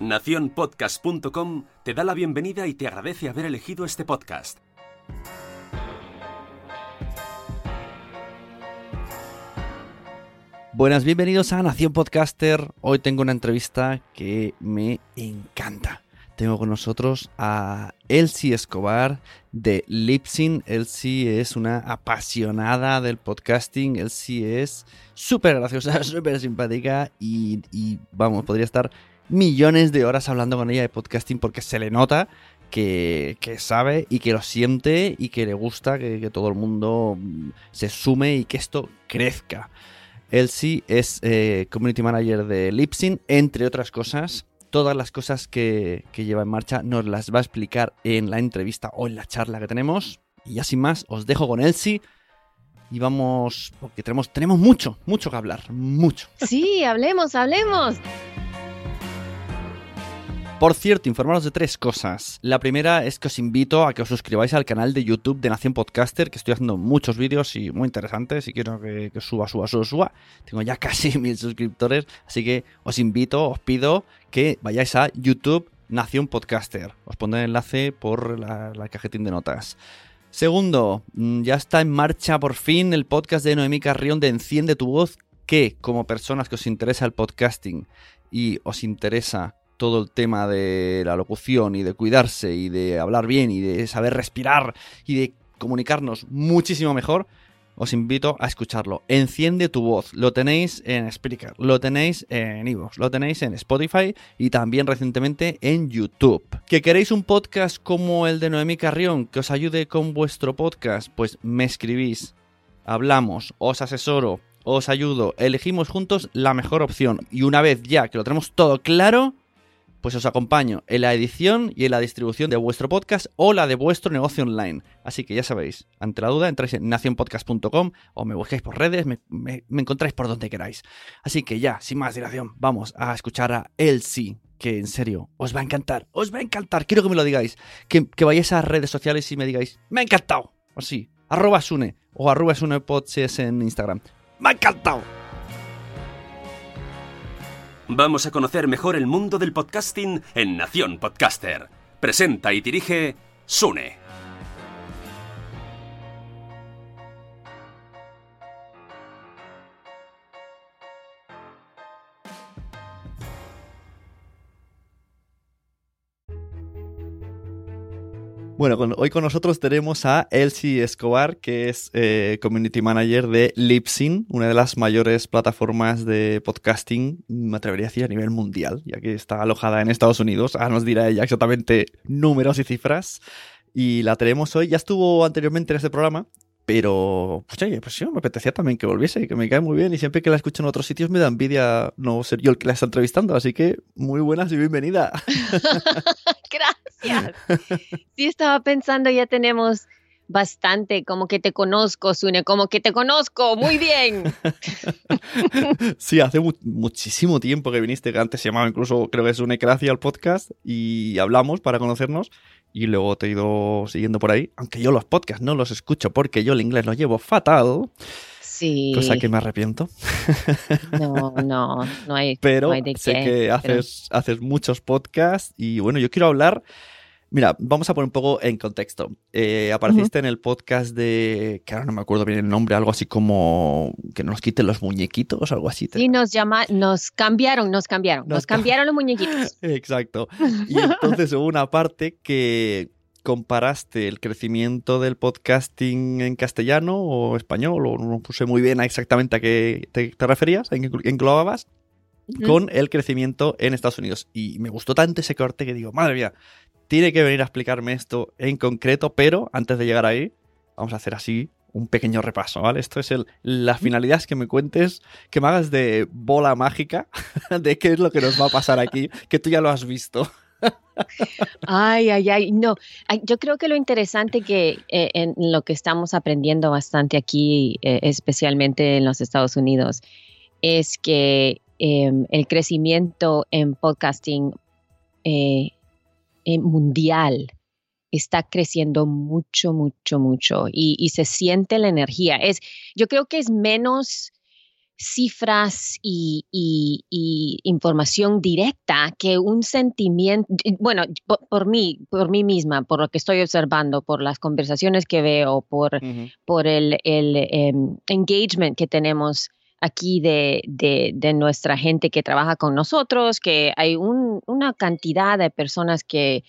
Naciónpodcast.com te da la bienvenida y te agradece haber elegido este podcast. Buenas, bienvenidos a Nación Podcaster. Hoy tengo una entrevista que me encanta. Tengo con nosotros a Elsie Escobar de Lipsyn. Elsie es una apasionada del podcasting. Elsie es súper graciosa, súper simpática y, vamos, podría estar millones de horas hablando con ella de podcasting porque se le nota que, que sabe y que lo siente y que le gusta que, todo el mundo se sume y que esto crezca. Elsie es eh, Community Manager de Lipsyn, entre otras cosas. Todas las cosas que, que, lleva en marcha nos las va a explicar en la entrevista o en la charla que tenemos. Y ya sin más, os dejo con Elsie. Y vamos, porque tenemos, tenemos mucho, mucho que hablar, mucho. Sí, hablemos, hablemos. Por cierto, informaros de tres cosas. La primera es que os invito a que os suscribáis al canal de YouTube de Nación Podcaster, que estoy haciendo muchos vídeos y muy interesantes y quiero que, suba, suba, suba, suba. Tengo ya casi mil suscriptores, así que os invito, os pido que vayáis a YouTube Nación Podcaster. Os pondré el enlace por la, la cajetín de notas. Segundo, mm, ya está en marcha por fin el podcast de Noemí Carrión de Enciende tu voz, que como personas que os interesa el podcasting y os interesa todo el tema de la locución y de cuidarse y de hablar bien y de saber respirar y de comunicarnos muchísimo mejor, os invito a escucharlo. Enciende tu voz. Lo tenéis en Spreaker, lo tenéis en Evox, lo tenéis en Spotify y también recientemente en YouTube. ¿Que queréis un podcast como el de Noemí Carrión que os ayude con vuestro podcast? Pues me escribís, hablamos, os asesoro, os ayudo, elegimos juntos la mejor opción. Y una vez ya que lo tenemos todo claro, pues os acompaño en la edición y en la distribución de vuestro podcast o la de vuestro negocio online. Así que ya sabéis, ante la duda entráis en nacionpodcast.com o me busquáis por redes, me, me, encontráis por donde queráis. Así que ya, sin más dilación, vamos a escuchar a Elsie, que en serio, os va a encantar, os va a encantar, quiero que me lo digáis, que, que vayáis a redes sociales y me digáis, me ha encantado, o sí, arroba Sune o arroba Sunepod si es en Instagram. Me ha encantado. Vamos a conocer mejor el mundo del podcasting en Nación Podcaster. Presenta y dirige Sune. Bueno, con, hoy con nosotros tenemos a Elsie Escobar, que es eh, Community Manager de Lipsyn, una de las mayores plataformas de podcasting, me atrevería a decir, a nivel mundial, ya que está alojada en Estados Unidos. Ahora nos dirá ella exactamente números y cifras. Y la tenemos hoy, ya estuvo anteriormente en este programa, pero, pues, oye, pues sí, me apetecía también que volviese, que me cae muy bien y siempre que la escucho en otros sitios me da envidia no ser yo el que la está entrevistando, así que muy buenas y bienvenida. Gracias. Sí, estaba pensando, ya tenemos bastante, como que te conozco, Sune, como que te conozco, muy bien. sí, hace mu muchísimo tiempo que viniste, que antes se llamaba incluso, creo que es Sune Gracia al podcast, y hablamos para conocernos, y luego te he ido siguiendo por ahí, aunque yo los podcasts no los escucho porque yo el inglés lo llevo fatal. Sí. Cosa que me arrepiento. No, no, no hay. Pero no hay de sé qué, que haces, pero... haces muchos podcasts y bueno, yo quiero hablar Mira, vamos a poner un poco en contexto. Eh, apareciste en el podcast de, que ahora no me acuerdo bien el nombre, algo así como que nos quiten los muñequitos, algo así. Sí, nos llama, nos cambiaron, nos cambiaron, nos, cambiaron los muñequitos. Exacto. Y entonces hubo una parte que comparaste el crecimiento del podcasting en castellano o español, o no puse muy bien exactamente a qué te, referías, en qué englobabas, con el crecimiento en Estados Unidos. Y me gustó tanto ese corte que digo, madre mía, tiene que venir a explicarme esto en concreto, pero antes de llegar ahí, vamos a hacer así un pequeño repaso, ¿vale? Esto es el, la finalidad es que me cuentes, que me hagas de bola mágica de qué es lo que nos va a pasar aquí, que tú ya lo has visto. Ay, ay, ay, no. Yo creo que lo interesante que eh, en lo que estamos aprendiendo bastante aquí, eh, especialmente en los Estados Unidos, es que em, el crecimiento en podcasting eh, mundial está creciendo mucho, mucho, mucho y, se siente la energía. Es, yo creo que es menos cifras y, información directa que un sentimiento, bueno, por, mí, por mí misma, por lo que estoy observando, por las conversaciones que veo, por, por el, em, engagement que tenemos aquí de, nuestra gente que trabaja con nosotros, que hay una cantidad de personas que,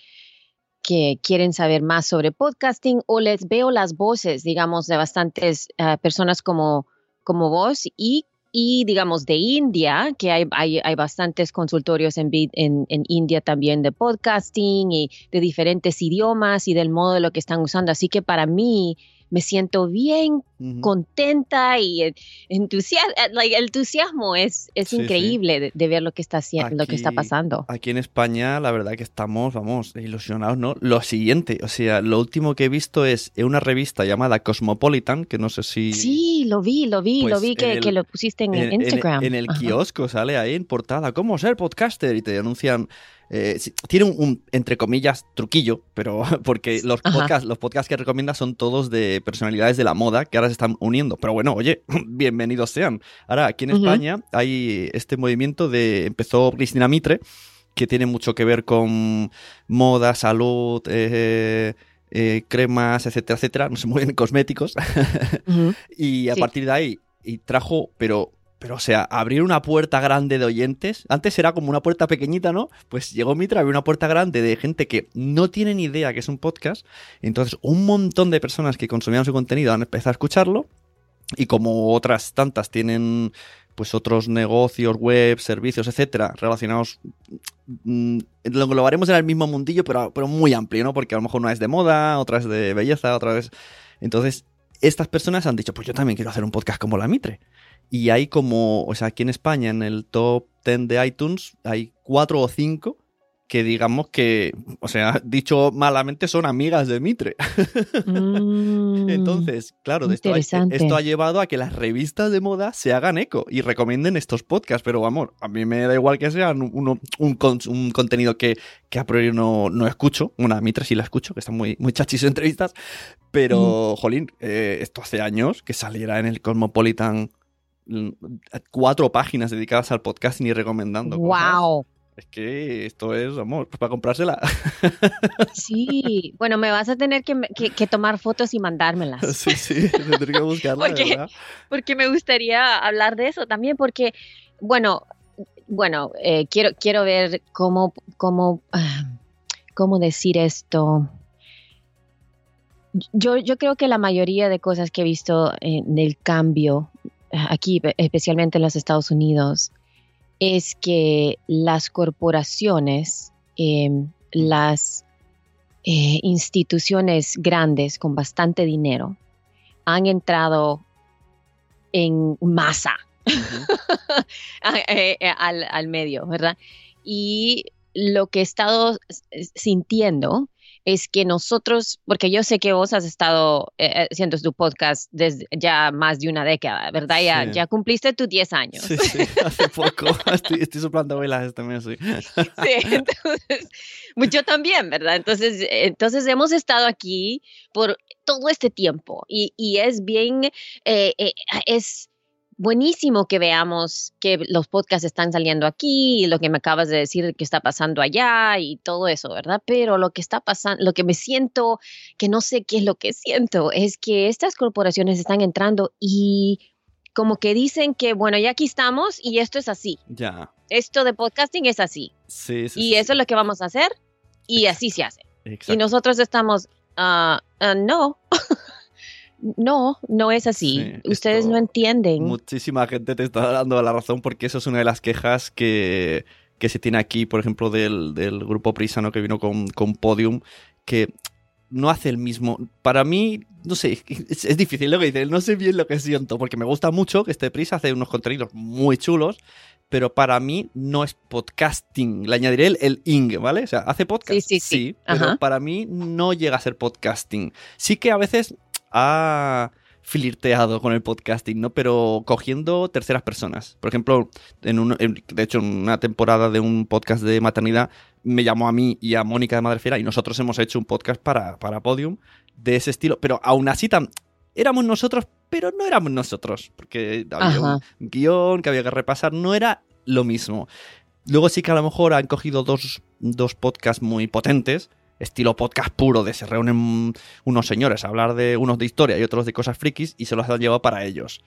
que quieren saber más sobre podcasting o les veo las voces, digamos, de bastantes eh, personas como, como vos y, y, digamos, de India, que hay, hay, bastantes consultorios en, en, en, India también de podcasting y de diferentes idiomas y del modo de lo que están usando. Así que para mí me siento bien contenta y entusiasmo, el entusiasmo es, es increíble De, ver lo que está haciendo, lo que está pasando. Aquí en España, la verdad que estamos, vamos, ilusionados, ¿no? Lo siguiente, o sea, lo último que he visto es una revista llamada Cosmopolitan, que no sé si... Sí, lo vi, lo vi, lo pues vi que, que, lo pusiste en, Instagram. En, el kiosco sale ahí en portada, ¿cómo ser podcaster? Y te anuncian eh, tiene un, entre comillas, truquillo, pero porque los podcasts, los podcasts que recomienda son todos de personalidades de la moda que ahora se están uniendo. Pero bueno, oye, bienvenidos sean. Ahora, aquí en España hay este movimiento de. Empezó Cristina Mitre, que tiene mucho que ver con moda, salud. Eh, eh, cremas, etcétera, etcétera, no se mueven cosméticos. y a partir de ahí, y trajo, pero pero, o sea, abrir una puerta grande de oyentes. Antes era como una puerta pequeñita, ¿no? Pues llegó Mitra, abrió una puerta grande de gente que no tiene ni idea que es un podcast. Entonces, un montón de personas que consumían su contenido han empezado a escucharlo. Y como otras tantas tienen pues otros negocios, web, servicios, etcétera, relacionados. Mm, lo englobaremos en el mismo mundillo, pero, pero muy amplio, ¿no? Porque a lo mejor una es de moda, otra es de belleza, otra vez. Entonces, estas personas han dicho, pues yo también quiero hacer un podcast como la Mitre. Y hay como, o sea, aquí en España, en el top 10 de iTunes, hay cuatro o cinco que digamos que, o sea, dicho malamente, son amigas de Mitre. Mm, Entonces, claro, esto ha, esto ha, llevado a que las revistas de moda se hagan eco y recomienden estos podcasts, pero vamos, a mí me da igual que sean un, un, contenido que, que, a priori no, no escucho, una Mitre sí la escucho, que está muy, muy chachis entrevistas, pero, mm. jolín, eh, esto hace años que saliera en el Cosmopolitan cuatro páginas dedicadas al podcasting y recomendando. ¡Wow! Es que esto es, amor, pues para comprársela. Sí, bueno, me vas a tener que, tomar fotos y mandármelas. Sí, sí, tendré que buscarla. porque, porque me gustaría hablar de eso también, porque, bueno, bueno, eh, quiero, quiero ver cómo, cómo, ah, cómo decir esto. Yo, yo creo que la mayoría de cosas que he visto en el cambio aquí, especialmente en los Estados Unidos, es que las corporaciones, em, las eh, instituciones grandes con bastante dinero han entrado en masa eh, eh, al, al, medio, ¿verdad? Y lo que he estado sintiendo es que nosotros, porque yo sé que vos has estado eh, eh, haciendo tu podcast desde ya más de una década, ¿verdad? Ya, ya cumpliste tus 10 años. Sí, sí, hace poco. estoy, estoy soplando velas también, sí. Sí, entonces, pues yo también, ¿verdad? Entonces, entonces hemos estado aquí por todo este tiempo y, y es bien, eh, es buenísimo que veamos que los podcasts están saliendo aquí, y lo que me acabas de decir que está pasando allá y todo eso, ¿verdad? Pero lo que está pasando, lo que me siento, que no sé qué es lo que siento, es que estas corporaciones están entrando y como que dicen que, bueno, ya aquí estamos y esto es así. Ya. Esto de podcasting es así. Sí, sí. Y sí, eso es lo que vamos a hacer y así se hace. Y nosotros estamos, ah, no, no, no es así. Sí, Ustedes esto- no entienden. Muchísima gente te está dando la razón porque eso es una de las quejas que, que se tiene aquí, por ejemplo, del, del grupo Prisa, ¿no? que vino con, con Podium, que no hace el mismo. Para mí, no sé, es, es difícil lo que dice, no sé bien lo que siento, porque me gusta mucho que este Prisa hace unos contenidos muy chulos, pero para mí no es podcasting. Le añadiré el, el ing, ¿vale? O sea, hace podcast, Sí, sí, sí. pero Ajá. para mí no llega a ser podcasting. Sí que a veces ha flirteado con el podcasting, ¿no? Pero cogiendo terceras personas. Por ejemplo, en un, en- de hecho, en una temporada de un podcast de maternidad me llamó a mí y a Mónica de Madrefera y nosotros hemos hecho un podcast para, para Podium de ese estilo. Pero aún así tam- éramos nosotros, pero no éramos nosotros. Porque había Ajá. un guion que había que repasar, no era lo mismo. Luego sí que a lo mejor han cogido dos, dos podcasts muy potentes, estilo podcast puro, de se reúnen unos señores a hablar de unos de historia y otros de cosas frikis y se los han llevado para ellos.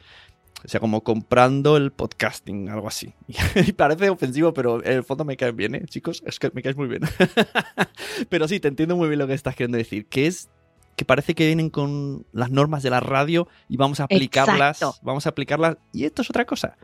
O sea, como comprando el podcasting, algo así. Y parece ofensivo, pero en el fondo me caen bien, ¿eh, chicos? Es que me caes muy bien. pero sí, te entiendo muy bien lo que estás queriendo decir, que es que parece que vienen con las normas de la radio y vamos a aplicarlas, Exacto. vamos a aplicarlas y esto es otra cosa.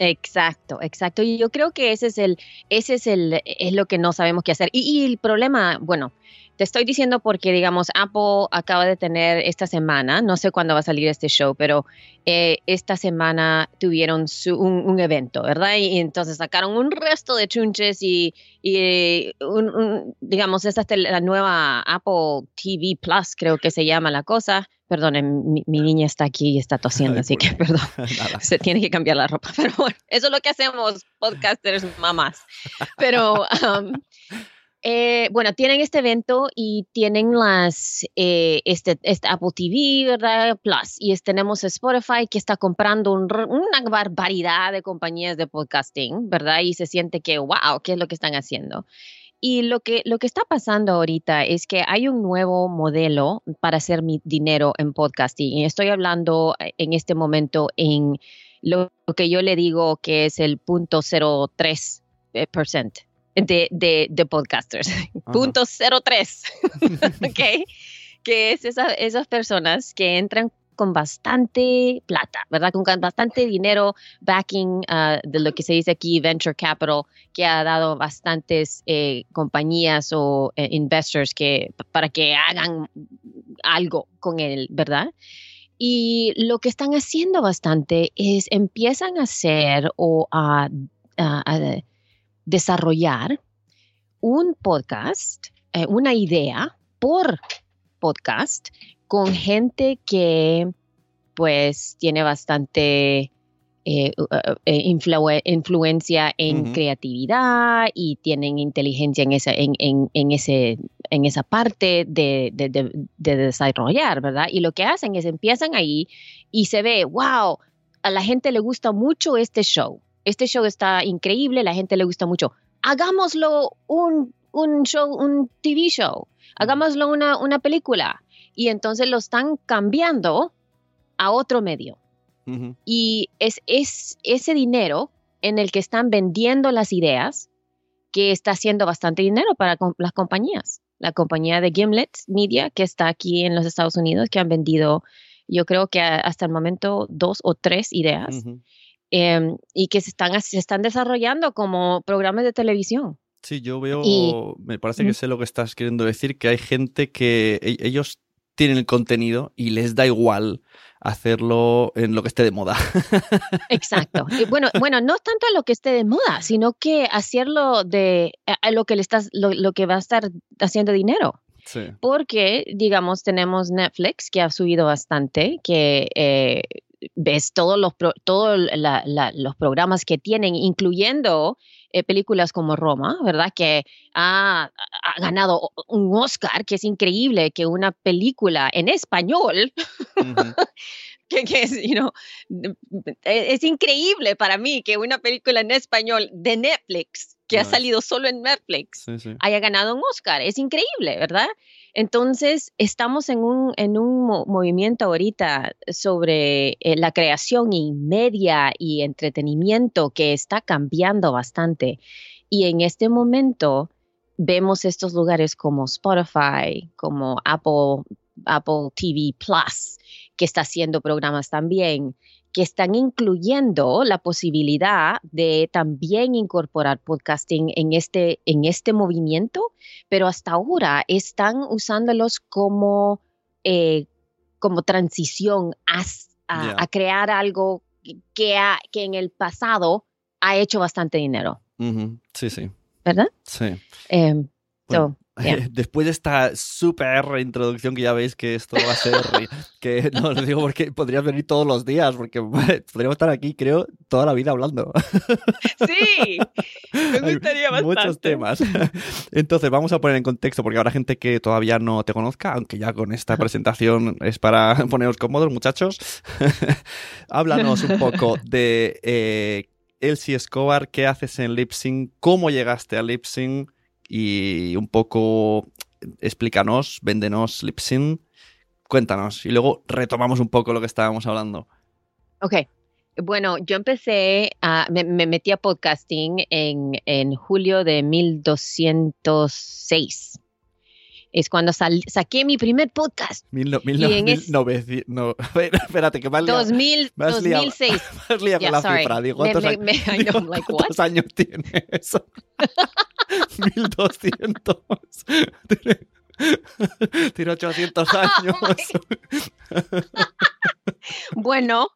Exacto, exacto. Y yo creo que ese es el, ese es el, es lo que no sabemos qué hacer. Y, y el problema, bueno, te estoy diciendo porque, digamos, Apple acaba de tener esta semana, no sé cuándo va a salir este show, pero eh, esta semana tuvieron su- un, un evento, ¿verdad? Y, entonces sacaron un resto de chunches y, y, eh, un- un- digamos, esta es la nueva Apple TV Plus, creo que se llama la cosa. Perdonen, mi, mi niña está aquí y está tosiendo, así que perdón Nada. se tiene que cambiar la ropa. Pero bueno, eso es lo que hacemos podcasters mamás. Pero um, eh, bueno, tienen este evento y tienen las eh, este, este Apple TV, ¿verdad? Plus. Y es- tenemos Spotify que está comprando un una barbaridad de compañías de podcasting, ¿verdad? Y se siente que, wow, ¿qué es lo que están haciendo? Y lo que, lo que está pasando ahorita es que hay un nuevo modelo para hacer mi dinero en podcasting. Y estoy hablando eh, en este momento en lo que yo le digo que es el punto 03 eh, percent de, de, de podcasters. Punto 03. ok. Que es esa- esas personas que entran con bastante plata, ¿verdad? Con bastante dinero, backing ah, de lo que se dice aquí, venture capital, que ha dado bastantes eh, compañías o eh, investors que, para que hagan algo con él, ¿verdad? Y lo que están haciendo bastante es empiezan a hacer o a, a- a desarrollar un podcast, eh, una idea por podcast con gente que pues tiene bastante eh, uh, eh, influe- influencia en creatividad y tienen inteligencia en esa, en, en- en ese, en esa parte de, de- de- de desarrollar, ¿verdad? Y lo que hacen es empiezan ahí y se ve, wow, a la gente le gusta mucho este show. Este show está increíble, la gente le gusta mucho. Hagámoslo un, un show, un TV show. Hagámoslo una, una película. Y entonces lo están cambiando a otro medio y es, es ese dinero en el que están vendiendo las ideas que está haciendo bastante dinero para las compañías. La compañía de Gimlet Media, que está aquí en los Estados Unidos, que han vendido, yo creo que hasta el momento dos o tres ideas. Em, y que se están, se están desarrollando como programas de televisión. Sí, yo veo, Y- me parece que sé lo que estás queriendo decir, que hay gente que e- ellos tienen el contenido y les da igual hacerlo en lo que esté de moda. Exacto. Y bueno, bueno, no tanto a lo que esté de moda, sino que hacerlo de a, a lo que le estás, lo, lo que va a estar haciendo dinero. Sí. porque, digamos, tenemos Netflix que ha subido bastante, que eh, ves todos los, pro- todos la- la- los programas que tienen, incluyendo eh, películas como Roma, ¿verdad? Que ha, ha ganado un Oscar, que es increíble que una película en español que, que es, you know, e, es increíble para mí que una película en español de Netflix, que ha No, salido solo en Netflix, Sí, sí. haya ganado un Oscar. Es increíble, ¿verdad? Entonces, estamos en un, en un mo- movimiento ahorita sobre eh, la creación y media y entretenimiento que está cambiando bastante. Y en este momento vemos estos lugares como Spotify, como Apple, Apple TV Plus, que está haciendo programas también, que están incluyendo la posibilidad de también incorporar podcasting en este, en este movimiento, pero hasta ahora están usándolos como, eh, como transición a, crear algo que, ha- que en el pasado ha hecho bastante dinero, Sí, sí. ¿verdad? Sí. Em, Bueno, so, yeah. Después de esta súper introducción que ya veis que esto va a ser, que no os digo porque podrías venir todos los días, porque podríamos estar aquí, creo, toda la vida hablando. Sí, me gustaría bastante. Muchos temas. Entonces, vamos a poner en contexto, porque habrá gente que todavía no te conozca, aunque ya con esta presentación es para poneros cómodos, muchachos. Háblanos un poco de eh, Elsie Escobar, qué haces en Lipsing, cómo llegaste a Lipsing y un poco explícanos, véndenos Lipsing, cuéntanos y luego retomamos un poco lo que estábamos hablando. Ok. Bueno, yo empecé a, me, me metí a podcasting en, en julio de 1206. Es cuando sal- saqué mi primer podcast. Mil, no- mil, no- mil es- noveci- no, espérate, que me has liado, 2000, me has liado- 2006. me has liado Yeah, con la sorry. cifra. Digo, ¿cuántos, me- años- me- know, I'm like, ¿cuántos años tiene eso? 1200. Tiene, tiene 800 años. Bueno,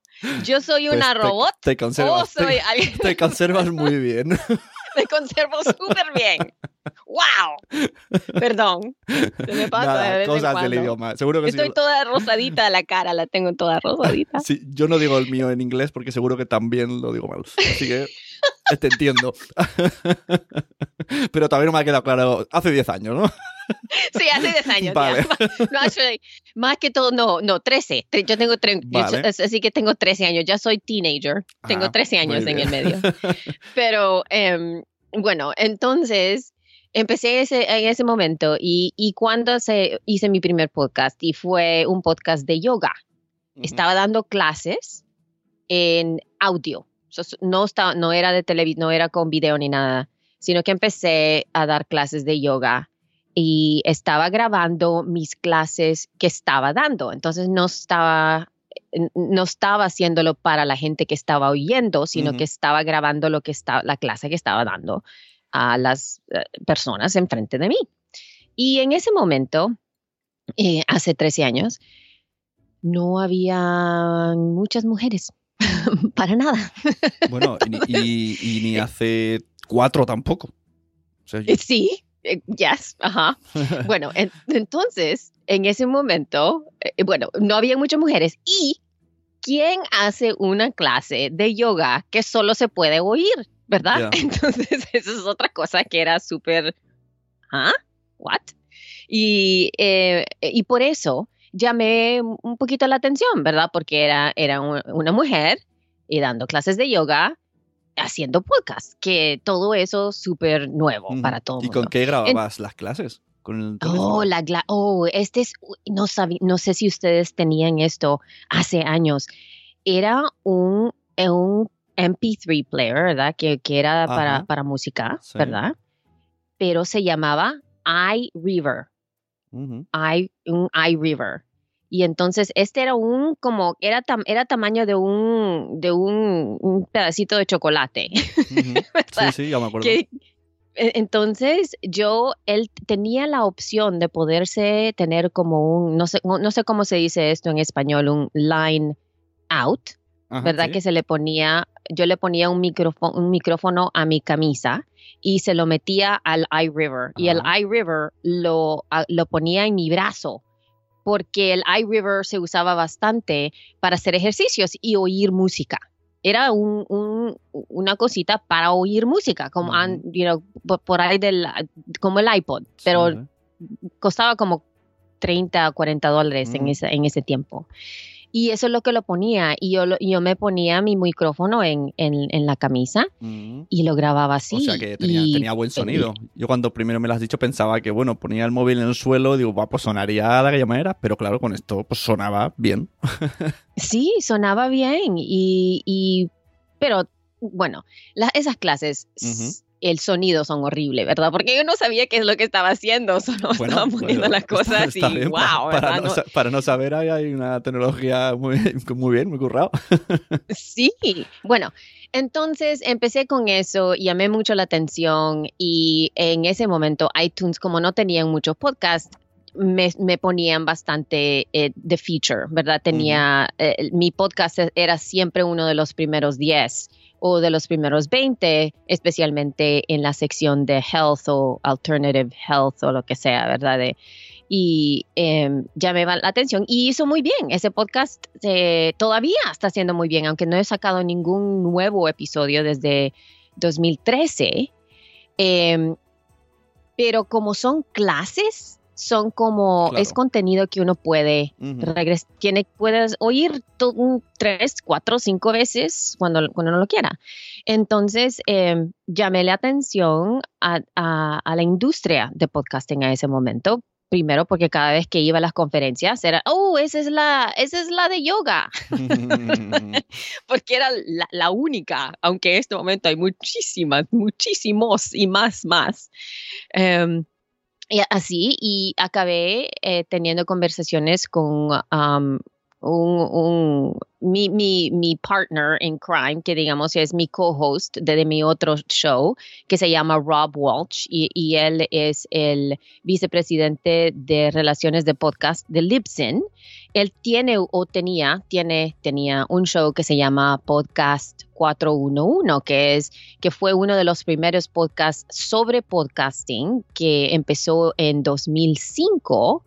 yo soy Pues una te- robot Te, o conservas, soy te, alguien te conservas muy bien. me conservo súper bien. ¡Wow! Perdón. Se me pasa de Nada, vez en cosas del cuando. idioma. Seguro que Estoy sí. toda rosadita la cara, la tengo toda rosadita. Sí, yo no digo el mío en inglés porque seguro que también lo digo mal. Así que te entiendo. Pero también no me ha quedado claro. Hace 10 años, ¿no? Sí, hace 10 años. Vale. No, actually, más que todo, no, no, 13. Tre- Yo tengo Vale. así que tengo 13 años. Ya soy teenager. Tengo Ah, 13 años muy en el medio. Pero em, bueno, entonces empecé ese, en ese momento y, y cuando se, hice mi primer podcast y fue un podcast de yoga. Estaba dando clases en audio. No, estaba, no era de televisión, no era con video ni nada, sino que empecé a dar clases de yoga y estaba grabando mis clases que estaba dando. Entonces no estaba, no estaba haciéndolo para la gente que estaba oyendo, sino que estaba grabando lo que estaba, la clase que estaba dando a las eh, personas enfrente de mí. Y en ese momento, eh, hace 13 años, no había muchas mujeres, para nada. Bueno, y, ni- y- y ni hace cuatro tampoco. O sea, yo- Sí, yes, ajá. Bueno, en- entonces, en ese momento, eh, bueno, no había muchas mujeres. ¿Y quién hace una clase de yoga que solo se puede oír? ¿Verdad? Entonces, eso es otra cosa que era súper, ¿ah? ¿What? Y, eh, y por eso llamé un poquito la atención, ¿verdad? Porque era, era un- una mujer y dando clases de yoga, haciendo podcast, que todo eso súper nuevo para todo el ¿Y mundo. con qué grababas las clases? ¿Con el? Oh, la gla- oh, este es, no sabí, no sé si ustedes tenían esto hace años. Era un, eh, un MP3 player, ¿verdad? Que, que era para, Ajá. para música, Sí. ¿verdad? Pero se llamaba iRiver, Ujú. i, un iRiver. Y entonces este era un como era tam- era tamaño de un de un, un pedacito de chocolate. Sí, sí, ya me acuerdo. que e- entonces yo él tenía la opción de poderse tener como un no sé no sé cómo se dice esto en español un line out Ajá, verdad sí. que se le ponía yo le ponía un micrófono un micrófono a mi camisa y se lo metía al iRiver y el iRiver lo a- lo ponía en mi brazo porque el iRiver se usaba bastante para hacer ejercicios y oír música era un, un- una cosita para oír música, como, you know, por, por ahí del, como el iPod, pero costaba como 30 o 40 dólares en, Mm. ese, en ese tiempo. Y eso es lo que lo ponía. Y yo, yo me ponía mi micrófono en, en, la camisa mm. y lo grababa así. O sea que tenía, buen sonido. yo cuando primero me lo has dicho pensaba que, bueno, ponía el móvil en el suelo, digo, pues sonaría de aquella manera, pero claro, con esto pues sonaba bien. sí, sonaba bien. Y, y pero bueno, esas clases el sonido son horribles, ¿verdad? Porque yo no sabía qué es lo que estaba haciendo, solo estaba poniendo las cosas y wow. Para, no, para, no, saber, hay una tecnología muy, muy bien, muy currado. sí, bueno, entonces empecé con eso, llamé mucho la atención y en ese momento iTunes, como no tenían muchos podcasts, me, me, ponían bastante eh, de feature, ¿verdad? Tenía, eh, mi podcast era siempre uno de los primeros 10 o de los primeros 20, especialmente en la sección de health o alternative health o lo que sea, ¿verdad? y eh, va la atención y hizo muy bien. Ese podcast eh, todavía está haciendo muy bien, aunque no he sacado ningún nuevo episodio desde 2013. Em, pero como son clases, son como, es contenido que uno puede regresar, tiene, puedes oír tres, cuatro, cinco veces cuando, cuando uno lo quiera. Entonces, eh, llamé la atención a, a, la industria de podcasting a ese momento. Primero, porque cada vez que iba a las conferencias era, oh, esa es la, esa es la de yoga. porque era la, la, única, aunque en este momento hay muchísimas, muchísimos y más, más. Um, y así, y acabé eh, teniendo conversaciones con um, un, mi, mi, mi, partner in crime, que digamos es mi co-host de, mi otro show, que se llama Rob Walsh, y, y, él es el vicepresidente de relaciones de podcast de Libsyn. Él tiene o tenía, tiene, tenía un show que se llama Podcast 411, que es que fue uno de los primeros podcasts sobre podcasting que empezó en 2005.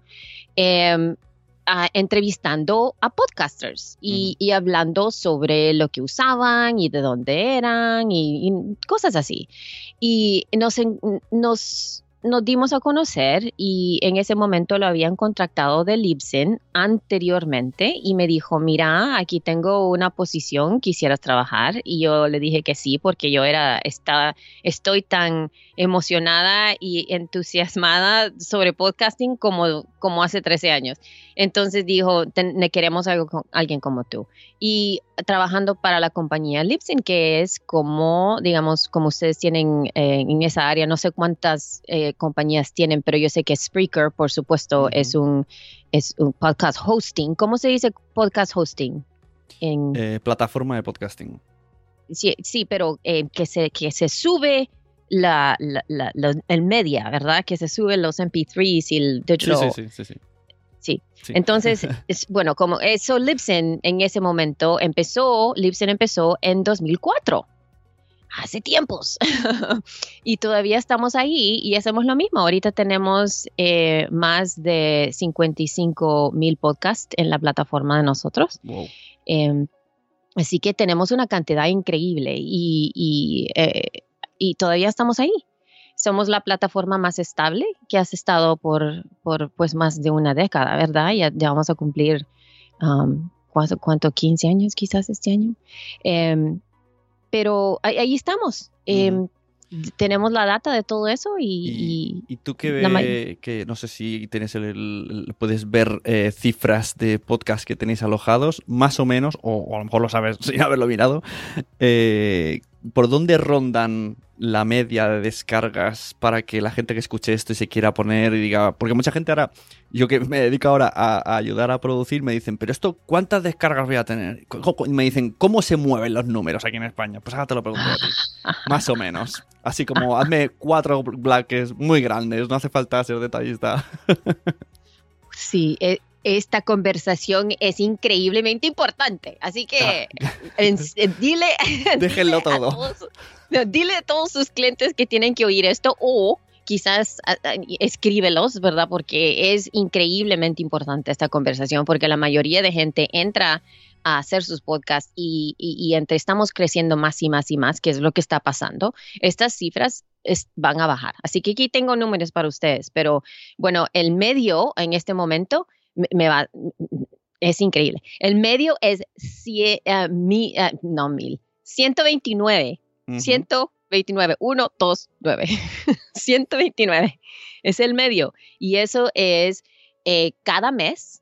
Eh, entrevistando a podcasters y, y, hablando sobre lo que usaban y de dónde eran y, y cosas así. Y nos, nos nos dimos a conocer y en ese momento lo habían contratado de Libsyn anteriormente y me dijo, mira, aquí tengo una posición, quisieras trabajar y yo le dije que sí porque yo era, estaba, estoy tan emocionada y entusiasmada sobre podcasting como, como hace 13 años. Entonces dijo, queremos algo con, alguien como tú. Y trabajando para la compañía Libsyn, que es como, digamos, como ustedes tienen eh, en esa área, no sé cuántas eh, compañías tienen, pero yo sé que Spreaker, por supuesto, es, un, es un podcast hosting. ¿Cómo se dice podcast hosting? En... Eh, plataforma de podcasting. Sí, sí pero que, se, que se sube la, el media, ¿verdad? Que se suben los MP3s y el digital. sí, sí. sí. Sí. Entonces, es, bueno, como eso, Libsyn en ese momento empezó, Libsyn empezó en 2004 hace tiempos. y todavía estamos ahí y hacemos lo mismo. Ahorita tenemos eh, más de 55 mil podcasts en la plataforma de nosotros. Em, así que tenemos una cantidad increíble y, y, eh, y todavía estamos ahí somos la plataforma más estable que has estado por, por pues más de una década, ¿verdad? Ya, ya vamos a cumplir, um, ¿cuánto, 15 años quizás este año. Em, pero ahí, estamos. Em, tenemos la data de todo eso y... ¿Y, tú que, ve, que no sé si tienes el, puedes ver eh, cifras de podcast que tenéis alojados, más o menos, o, a lo mejor lo sabes sin haberlo mirado, eh, ¿por dónde rondan la media de descargas para que la gente que escuche esto y se quiera poner y diga, porque mucha gente ahora, yo que me dedico ahora a, ayudar a producir, me dicen, pero esto, ¿cuántas descargas voy a tener? Y me dicen, ¿cómo se mueven los números aquí en España? Pues ahora te lo pregunto a ti, más o menos. Así como, hazme cuatro bloques muy grandes, no hace falta ser detallista. Sí, eh, esta conversación es increíblemente importante. Así que dile, Déjenlo todo. dile a todos sus clientes que tienen que oír esto o quizás escríbelos, ¿verdad? Porque es increíblemente importante esta conversación porque la mayoría de gente entra a hacer sus podcasts y, entre estamos creciendo más y más y más, que es lo que está pasando, estas cifras van a bajar. Así que aquí tengo números para ustedes, pero bueno, el medio en este momento me, va, es increíble. El medio es uh, mi, uh, no mil, 129. 129. 1, 2, 9. 129 es el medio. Y eso es eh, cada mes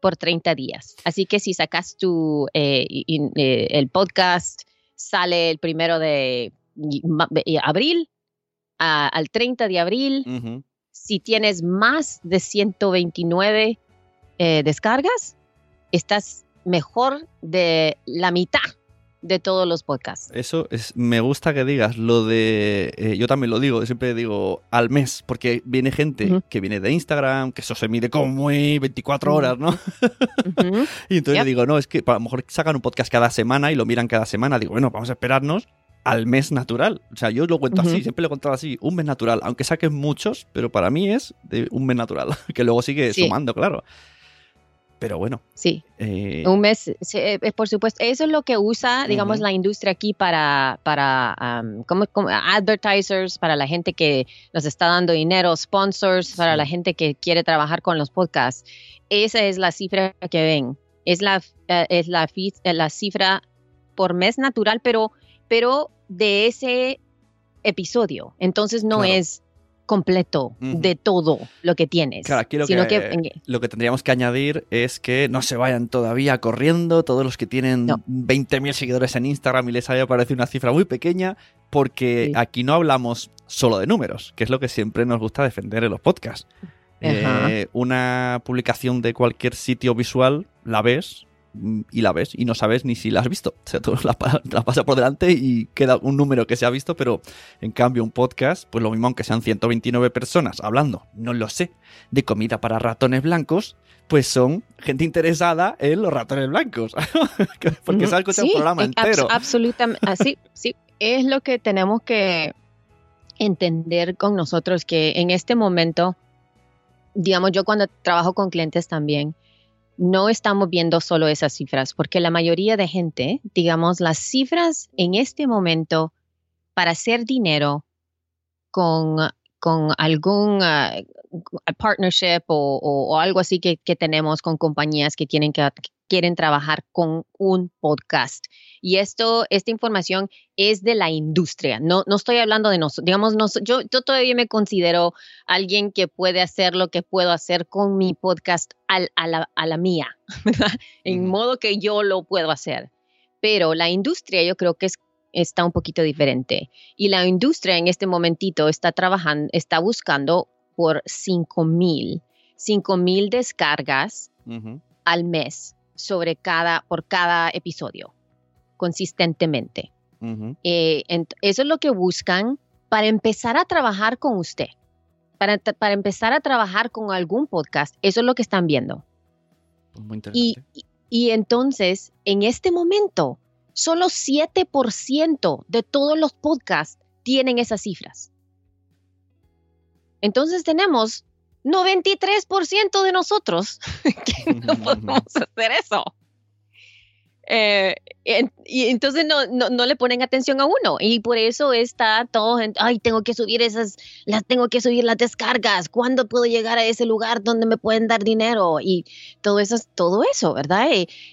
por 30 días. Así que si sacas tu, eh, eh, el podcast, sale el primero de abril al 30 de abril. Si tienes más de 129 descargas, estás mejor de la mitad de todos los podcasts. Eso es, me gusta que digas lo de, eh, yo también lo digo, siempre digo al mes, porque viene gente que viene de Instagram, que eso se mide como muy 24 horas, ¿no? y entonces digo, no, es que a lo mejor sacan un podcast cada semana y lo miran cada semana, digo, bueno, vamos a esperarnos al mes natural. O sea, yo lo cuento así, siempre lo he contado así, un mes natural, aunque saquen muchos, pero para mí es de un mes natural, que luego sigue sumando, claro. Pero bueno. Sí. Eh, un mes, eh, por supuesto. Eso es lo que usa, digamos, la industria aquí para, para como, advertisers, para la gente que nos está dando dinero, sponsors, para la gente que quiere trabajar con los podcasts. Esa es la cifra que ven. Es la, eh, es la, la cifra por mes natural, pero, pero de ese episodio. Entonces no es completo de todo lo que tienes. Claro, aquí lo que, lo que tendríamos que añadir es que no se vayan todavía corriendo todos los que tienen 20.000 seguidores en Instagram y les haya parecido una cifra muy pequeña, porque aquí no hablamos solo de números, que es lo que siempre nos gusta defender en los podcasts. Eh, una publicación de cualquier sitio visual la ves y la ves y no sabes ni si la has visto. O sea, tú la, la pasas por delante y queda un número que se ha visto, pero en cambio un podcast, pues lo mismo aunque sean 129 personas hablando, no lo sé, de comida para ratones blancos, pues son gente interesada en los ratones blancos. Porque se ha escuchado un programa entero. absolutamente, así, sí, es lo que tenemos que entender con nosotros que en este momento, digamos, yo cuando trabajo con clientes también, no estamos viendo solo esas cifras, porque la mayoría de gente, digamos, las cifras en este momento para hacer dinero con, con algún ah, partnership o, algo así que, que, tenemos con compañías que tienen que, quieren trabajar con un podcast. Y esto, esta información es de la industria. No, no estoy hablando de nosotros. Digamos, yo, yo todavía me considero alguien que puede hacer lo que puedo hacer con mi podcast a, la, mía, ¿verdad? En modo que yo lo puedo hacer. Pero la industria yo creo que es, está un poquito diferente. Y la industria en este momentito está trabajando, está buscando por 5 mil, 5 mil descargas al mes sobre cada, por cada episodio, consistentemente. Eh, eso es lo que buscan para empezar a trabajar con usted, para, para, empezar a trabajar con algún podcast. Eso es lo que están viendo. Muy y, y, entonces, en este momento, solo 7% de todos los podcasts tienen esas cifras. Entonces tenemos 93% de nosotros que no podemos hacer eso. Eh, y entonces no, no, le ponen atención a uno. Y por eso está todo, ay, tengo que subir esas, las tengo que subir las descargas, ¿cuándo puedo llegar a ese lugar donde me pueden dar dinero? Y todo eso, todo eso, ¿verdad?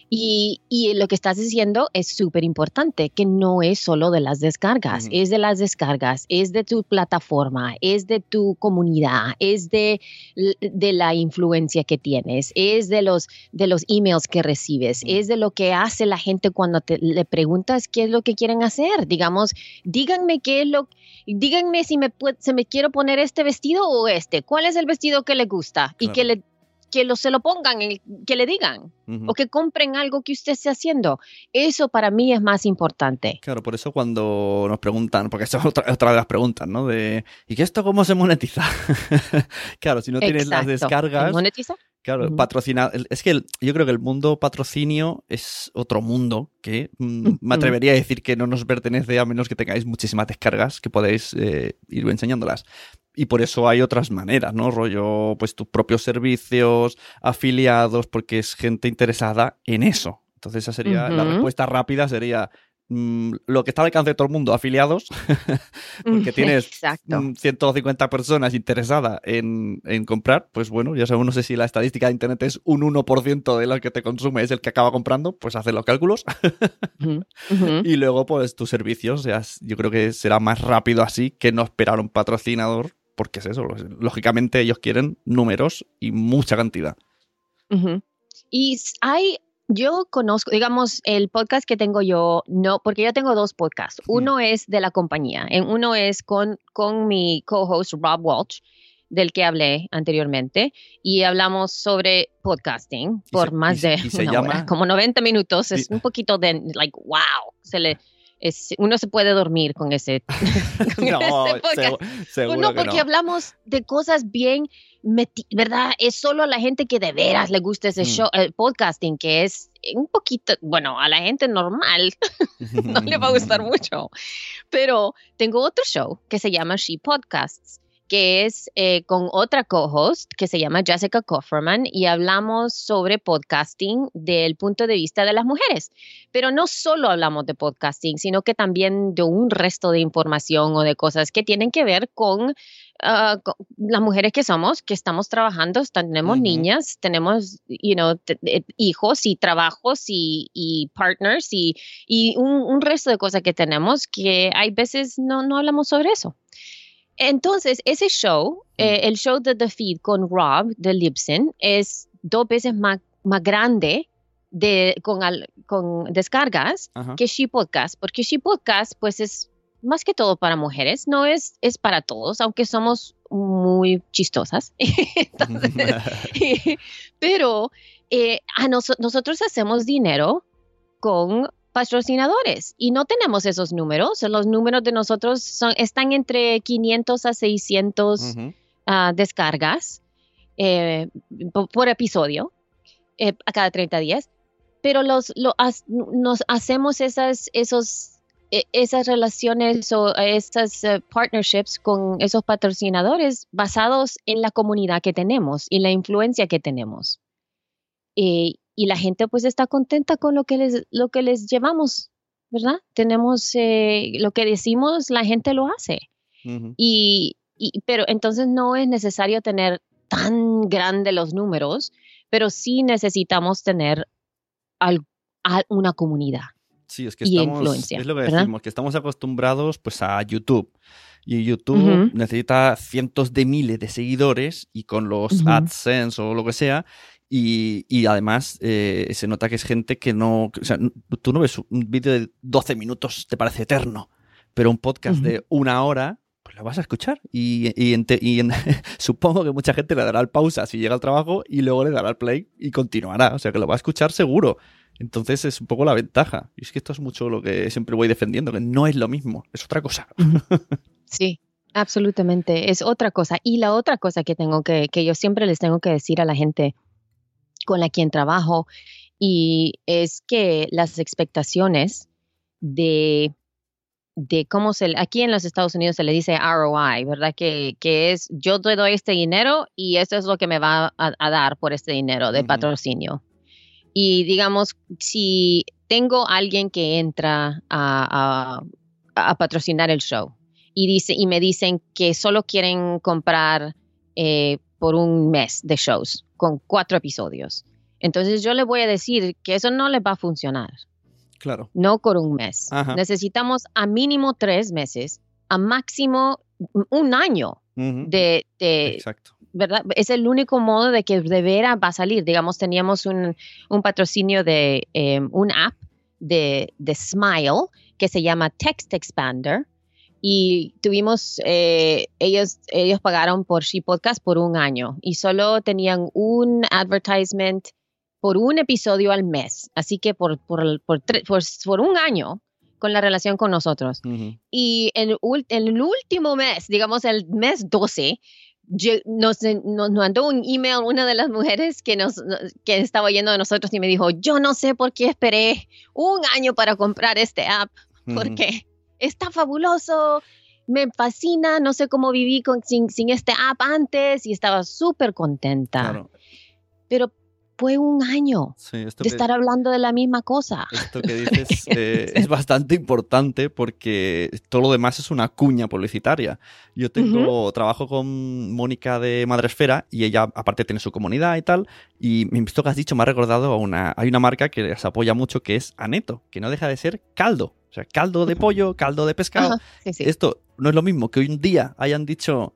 Y, y lo que estás diciendo es súper importante, que no es solo de las descargas, es de las descargas, es de tu plataforma, es de tu comunidad, es de, de la influencia que tienes, es de los, de los emails que recibes, es de lo que hace la gente cuando le preguntas qué es lo que quieren hacer. Digamos, díganme qué es lo, díganme si me, se me quiero poner este vestido o este. ¿Cuál es el vestido que le gusta? Y que le que lo, se lo pongan, que le digan, o que compren algo que usted esté haciendo. Eso para mí es más importante. Claro, por eso cuando nos preguntan, porque esa es otra, otra de las preguntas, ¿no? De, ¿y qué esto cómo se monetiza? claro, si no tienes las descargas... ¿Monetiza? Claro, Es que yo creo que el mundo patrocinio es otro mundo que mm, me atrevería a decir que no nos pertenece a menos que tengáis muchísimas descargas que podéis eh, ir enseñándolas. Y por eso hay otras maneras, ¿no? Rollo, pues tus propios servicios, afiliados, porque es gente interesada en eso. Entonces esa sería, la respuesta rápida sería, lo que está al alcance de todo el mundo, afiliados, porque tienes Exacto. mm, 150 personas interesadas en, en comprar, pues bueno, ya sabemos, no sé si la estadística de Internet es un 1% de lo que te consume es el que acaba comprando, pues hace los cálculos. Y luego, pues tus servicios, yo creo que será más rápido así que no esperar un patrocinador, porque es eso, lógicamente ellos quieren números y mucha cantidad. Y hay, yo conozco, digamos, el podcast que tengo yo, no, porque yo tengo dos podcasts. Uno es de la compañía, en uno es con, con mi co-host Rob Walsh, del que hablé anteriormente, y hablamos sobre podcasting por se- más y de y una llama- hora, como 90 minutos. Es un poquito de, like, wow, se le, es, uno se puede dormir con ese, con no, ese podcast. seguro no, que porque no. hablamos de cosas bien, ¿verdad? Es solo a la gente que de veras le gusta ese Mm. show, el podcasting, que es un poquito, bueno, a la gente normal no le va a gustar mucho. Pero tengo otro show que se llama She Podcasts, que es eh, con otra co-host que se llama Jessica Kofferman y hablamos sobre podcasting del punto de vista de las mujeres. Pero no solo hablamos de podcasting, sino que también de un resto de información o de cosas que tienen que ver con, ah, con las mujeres que somos, que estamos trabajando, tenemos Ujú. niñas, tenemos you know, eh, hijos y trabajos y, y partners y, y un, un resto de cosas que tenemos que hay veces no, no hablamos sobre eso. Entonces, ese show, eh, el show de The Feed con Rob de Libsyn, es dos veces más, más grande de, con, al- con descargas Ajá. que She Podcast, porque She Podcast, pues es más que todo para mujeres, no es, es para todos, aunque somos muy chistosas. Entonces, pero eh, a noso- nosotros hacemos dinero con patrocinadores y no tenemos esos números. Los números de nosotros son, están entre 500 a 600 Ujú. ah, descargas eh, po- por episodio eh, a cada 30 días, pero los, lo nos hacemos esas, esos, e- esas relaciones o esas eh, partnerships con esos patrocinadores basados en la comunidad que tenemos y la influencia que tenemos. Y, y la gente pues está contenta con lo que les, lo que les llevamos, ¿verdad? Tenemos eh, lo que decimos, la gente lo hace. Y, y- pero entonces no es necesario tener tan grande los números, pero sí necesitamos tener al- a una comunidad. Sí, es que y estamos, es lo que ¿verdad? decimos, que estamos acostumbrados pues a YouTube. Y YouTube necesita cientos de miles de seguidores y con los Ujú. AdSense o lo que sea. Y, y además eh, se nota que es gente que no... O sea, tú no ves un vídeo de 12 minutos, te parece eterno, pero un podcast de una hora, pues lo vas a escuchar. Y, y ente- y en- supongo que mucha gente le dará el pausa si llega al trabajo y luego le dará el play y continuará. O sea que lo va a escuchar seguro. Entonces es un poco la ventaja. Y es que esto es mucho lo que siempre voy defendiendo, que no es lo mismo, es otra cosa. Sí, absolutamente. Es otra cosa. Y la otra cosa que tengo que, que yo siempre les tengo que decir a la gente con la quien trabajo, y es que las expectaciones de, de cómo se, aquí en los Estados Unidos se le dice ROI, ¿verdad? Que, que es yo te doy este dinero y esto es lo que me va a, a dar por este dinero de patrocinio. Y digamos, si tengo alguien que entra a, a- a patrocinar el show y, dice, y me dicen que solo quieren comprar eh, por un mes de shows con cuatro episodios. Entonces yo le voy a decir que eso no les va a funcionar, Claro. no por un mes. Ajá. Necesitamos a mínimo tres meses, a máximo un año de, de, Exacto. ¿verdad? Es el único modo de que de veras va a salir. Digamos, teníamos un, un patrocinio de eh, un app de, de Smile que se llama Text Expander y tuvimos, eh, ellos, ellos pagaron por She Podcast por un año y solo tenían un advertisement por un episodio al mes. Así que por, por, por, por, por un año con la relación con nosotros. Ujú. Y en el, el último mes, digamos el mes 12, lle- nos, nos mandó un email una de las mujeres que, nos, que estaba oyendo de nosotros y me dijo, yo no sé por qué esperé un año para comprar este app, porque está fabuloso, me fascina, no sé cómo viví con, sin, sin este app antes y estaba súper contenta. Claro. Pero fue un año Sí, esto de que- estar hablando de la misma cosa. Esto que dices eh, es bastante importante porque todo lo demás es una cuña publicitaria. Yo tengo trabajo con Mónica de Madresfera y ella aparte tiene su comunidad y tal. Y esto que has dicho me ha recordado a una. Hay una marca que les apoya mucho que es Aneto, que no deja de ser caldo. O sea, caldo de pollo, caldo de pescado. Ajá, sí, sí. Esto no es lo mismo que hoy un día hayan dicho,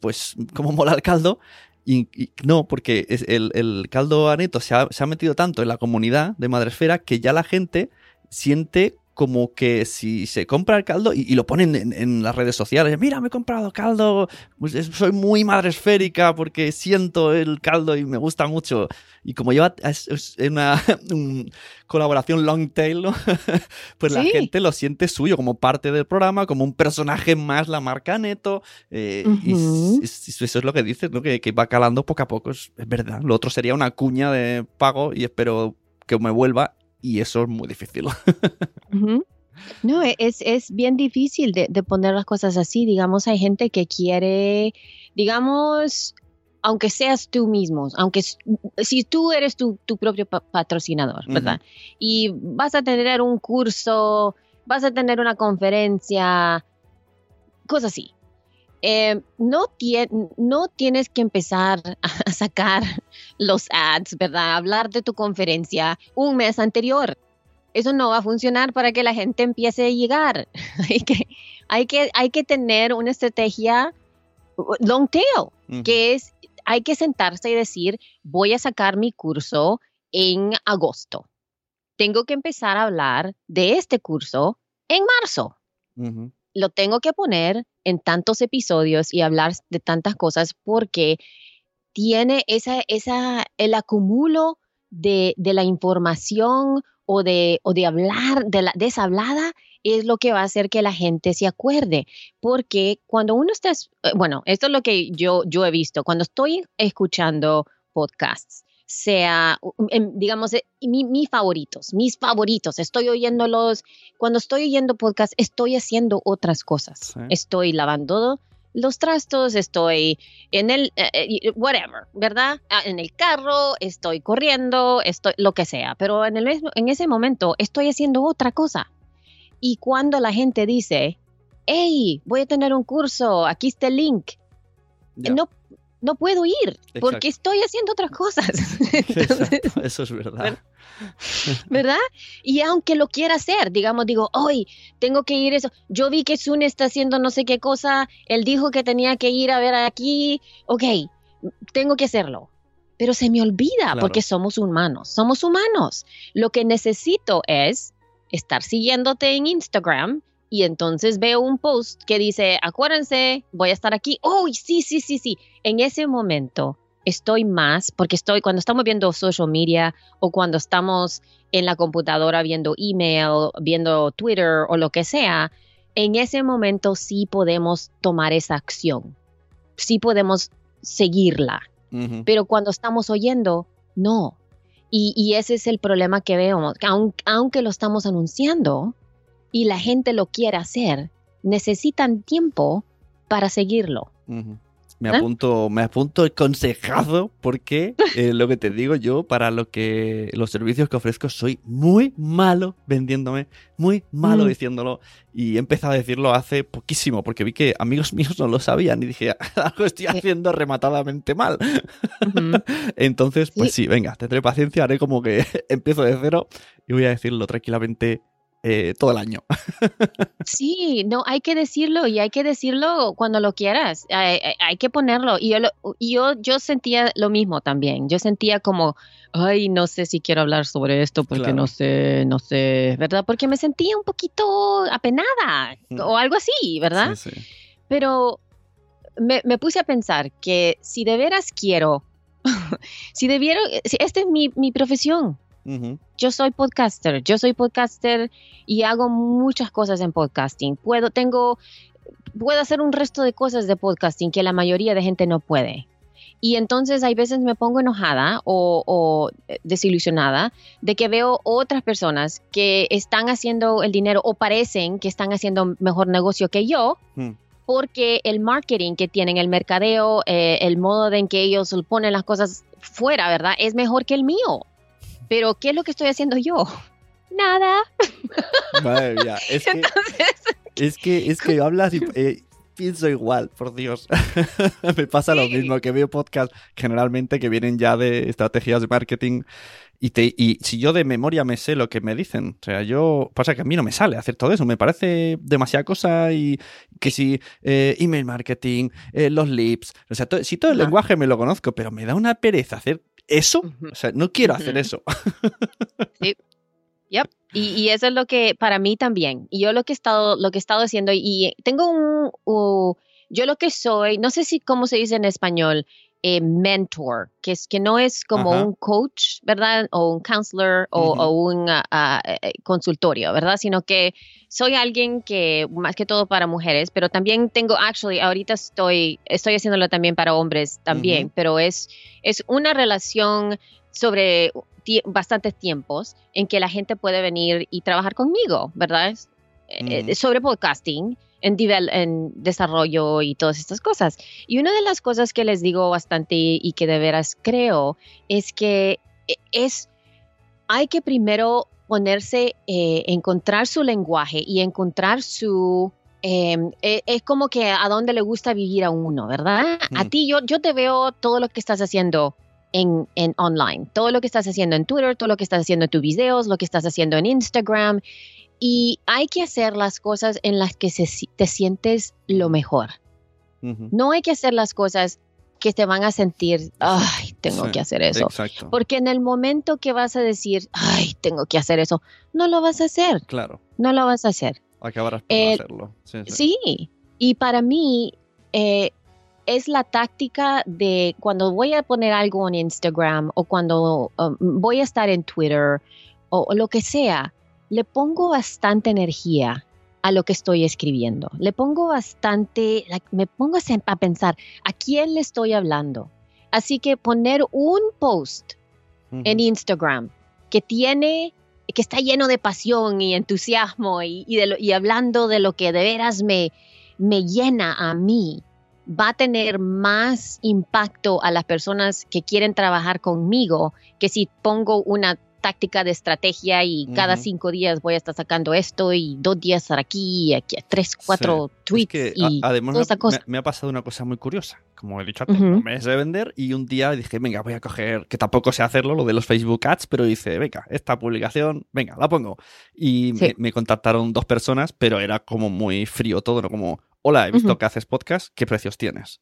pues, cómo mola el caldo. Y, y no, porque es el, el caldo aneto se ha, se ha metido tanto en la comunidad de Madresfera que ya la gente siente como que si se compra el caldo y, y lo ponen en, en las redes sociales, mira, me he comprado caldo, pues es- soy muy madresférica porque siento el caldo y me gusta mucho. Y como lleva es, es una un- colaboración long tail, ¿no? pues la gente lo siente suyo como parte del programa, como un personaje más la marca Neto. eh, y s- s- eso es lo que dices, ¿no? Que, que va calando poco a poco, es, es verdad. Lo otro sería una cuña de pago y espero que me vuelva y eso es muy difícil. No, e- es, es bien difícil de, de poner las cosas así. Digamos, hay gente que quiere, digamos, aunque seas tú mismo, aunque si tú eres tu, tu propio pa- patrocinador. ¿verdad? Y vas a tener un curso, vas a tener una conferencia, cosas así. Eh, no, tie- no tienes que empezar a sacar los ads, ¿verdad? Hablar de tu conferencia un mes anterior eso no va a funcionar para que la gente empiece a llegar. hay, que, hay, que, hay que tener una estrategia uh, long tail, que es, hay que sentarse y decir, voy a sacar mi curso en agosto. Tengo que empezar a hablar de este curso en marzo. Ujú. Lo tengo que poner en tantos episodios y hablar de tantas cosas porque tiene esa, esa, el acumulo de, de la información o de, o de hablar, de la deshablada, es lo que va a hacer que la gente se acuerde. Porque cuando uno está, es- eh, bueno, esto es lo que yo, yo he visto, cuando estoy escuchando podcasts, sea, em, digamos, eh, mi- mis favoritos, mis favoritos, estoy oyéndolos, cuando estoy oyendo podcasts, estoy haciendo otras cosas. Sí. Estoy lavando los trastos, estoy en el, eh, eh, whatever, ¿verdad? Ah, En el carro, estoy corriendo, estoy, lo que sea, pero en, el en ese momento estoy haciendo otra cosa. Y cuando la gente dice, hey, voy a tener un curso, aquí está el link, no, no puedo ir Exacto. porque estoy haciendo otras cosas. Entonces, Exacto, eso es verdad. ¿verdad? Y aunque lo quiera hacer, digamos, digo, hoy tengo que ir eso. Yo vi que Sun está haciendo no sé qué cosa, él dijo que tenía que ir a ver aquí, ok, tengo que hacerlo. Pero se me olvida Claro. porque somos humanos, somos humanos. Lo que necesito es estar siguiéndote en Instagram y entonces veo un post que dice, acuérdense, voy a estar aquí. Oh, sí, sí, sí, sí. En ese momento estoy más, porque estoy, cuando estamos viendo social media o cuando estamos en la computadora viendo email, viendo Twitter o lo que sea, en ese momento sí podemos tomar esa acción. Sí podemos seguirla. Pero cuando estamos oyendo, no. Y, y ese es el problema que veo. que aun- aunque lo estamos anunciando y la gente lo quiere hacer, necesitan tiempo para seguirlo. Ujú. Me ¿Eh? apunto, me apunto el consejazo porque eh, lo que te digo yo, para lo que los servicios que ofrezco, soy muy malo vendiéndome, muy malo Mm. diciéndolo. Y he empezado a decirlo hace poquísimo, porque vi que amigos míos no lo sabían y dije, algo estoy haciendo rematadamente mal. Ujú. Entonces, pues Sí. sí, venga, tendré paciencia, haré como que empiezo de cero y voy a decirlo tranquilamente eh, todo el año. Sí, no, hay que decirlo y hay que decirlo cuando lo quieras. Hay, hay- hay que ponerlo. Y yo, lo- yo, yo sentía lo mismo también. Yo sentía como, ay, no sé si quiero hablar sobre esto porque Claro. no sé, no sé, ¿verdad? Porque me sentía un poquito apenada o algo así, ¿verdad? Sí, sí. Pero me, me puse a pensar que si de veras quiero, si debiera, si esta es mi, mi profesión, Yo soy podcaster, yo soy podcaster y hago muchas cosas en podcasting. Puedo, tengo, puedo hacer un resto de cosas de podcasting que la mayoría de gente no puede. Y entonces hay veces me pongo enojada o, o, eh, desilusionada de que veo otras personas que están haciendo el dinero o parecen que están haciendo mejor negocio que yo Mm. porque el marketing que tienen, el mercadeo, eh, el modo en que ellos ponen las cosas fuera, ¿verdad? Es mejor que el mío. Pero ¿qué es lo que estoy haciendo yo? Nada. Madre mía, es que, es que, es que hablas y eh, pienso igual, por Dios. Me pasa lo mismo que veo podcasts generalmente que vienen ya de estrategias de marketing y, te, y si yo de memoria me sé lo que me dicen, o sea, yo, pasa que a mí no me sale hacer todo eso, me parece demasiada cosa y que si eh, email marketing, eh, los lips, o sea, si todo el lenguaje me lo conozco, pero me da una pereza hacer eso, o sea, no quiero hacer eso. sí. Yep. Y, y, eso es lo que para mí también. Y yo lo que he estado, lo que he estado haciendo, y tengo un, yo lo que soy, no sé si cómo se dice en español, eh, mentor, que es que no es como un coach, ¿verdad? O un counselor o, un eh, consultorio, ¿verdad? Sino que soy alguien que, más que todo para mujeres, pero también tengo, actually, ahorita estoy, estoy haciéndolo también para hombres también, pero es, es una relación sobre bastantes tiempos en que la gente puede venir y trabajar conmigo, ¿verdad? Eh, sobre podcasting en, en, desarrollo y todas estas cosas. Y una de las cosas que les digo bastante y que de veras creo es que e, es, hay que primero ponerse, eh, encontrar su lenguaje y encontrar su... Em, e, es como que a dónde le gusta vivir a uno, ¿verdad? A ti yo, yo te veo todo lo que estás haciendo en, en, online. Todo lo que estás haciendo en Twitter, todo lo que estás haciendo en tus videos, lo que estás haciendo en Instagram. Y hay que hacer las cosas en las que te sientes lo mejor. No hay que hacer las cosas que te van a sentir, ay, tengo que hacer eso. Porque en el momento que vas a decir, ay, tengo que hacer eso, no lo vas a hacer. Claro. No lo vas a hacer. Acabarás por eh, hacerlo. Sí, y para mí eh, es la táctica de cuando voy a poner algo en Instagram o cuando um, voy a estar en Twitter o lo que sea, le pongo bastante energía a lo que estoy escribiendo. Le pongo bastante, me pongo a pensar, ¿a quién le estoy hablando? Así que poner un post en Instagram que tiene, que está lleno de pasión y entusiasmo y, y, hablando de lo que de veras me, me llena a mí, va a tener más impacto a las personas que quieren trabajar conmigo que si pongo una táctica de estrategia y cada cinco días voy a estar sacando esto y dos días estar aquí, y aquí tres, cuatro tweets y además Me, ha pasado una cosa muy curiosa. Como he dicho antes, un mes de vender y un día dije, venga, voy a coger, que tampoco sé hacerlo, lo de los Facebook Ads, pero dice, venga, esta publicación, venga, la pongo. Y me, contactaron dos personas, pero era como muy frío todo, ¿no? Como, hola, he visto que haces podcast, ¿qué precios tienes?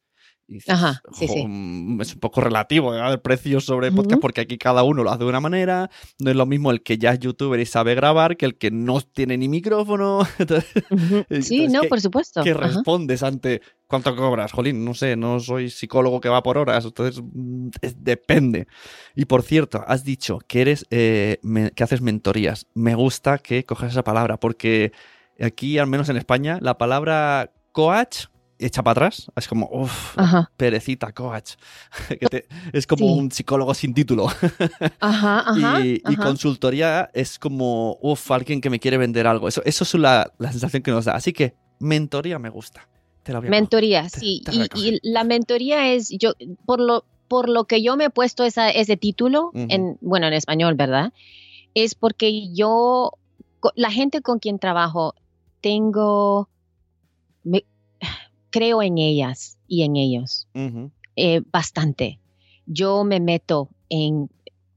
Ajá, sí, sí. Mm, es un poco relativo ¿eh? el precio sobre podcast porque aquí cada uno lo hace de una manera. No es lo mismo el que ya es youtuber y sabe grabar que el que no tiene ni micrófono. sí, no, por supuesto. ¿Qué respondes ante cuánto cobras? Jolín, no sé, no soy psicólogo que va por horas, entonces mm, depende. Y por cierto, has dicho que eres eh, que haces mentorías. Me gusta que cojas esa palabra porque aquí, al menos en España, la palabra coach echa para atrás. Es como, uff, perecita, coach. es como un psicólogo sin título. Ajá, ajá, y, consultoría es como, uff, alguien que me quiere vender algo. Eso, eso es la, sensación que nos da. Así que, mentoría me gusta. mentoría, sí. y, la mentoría es, yo, por lo, por lo que yo me he puesto esa, ese título, en, bueno, en español, ¿verdad? Es porque yo, la gente con quien trabajo, tengo, creo en ellas y en ellos eh, bastante. Yo me meto en,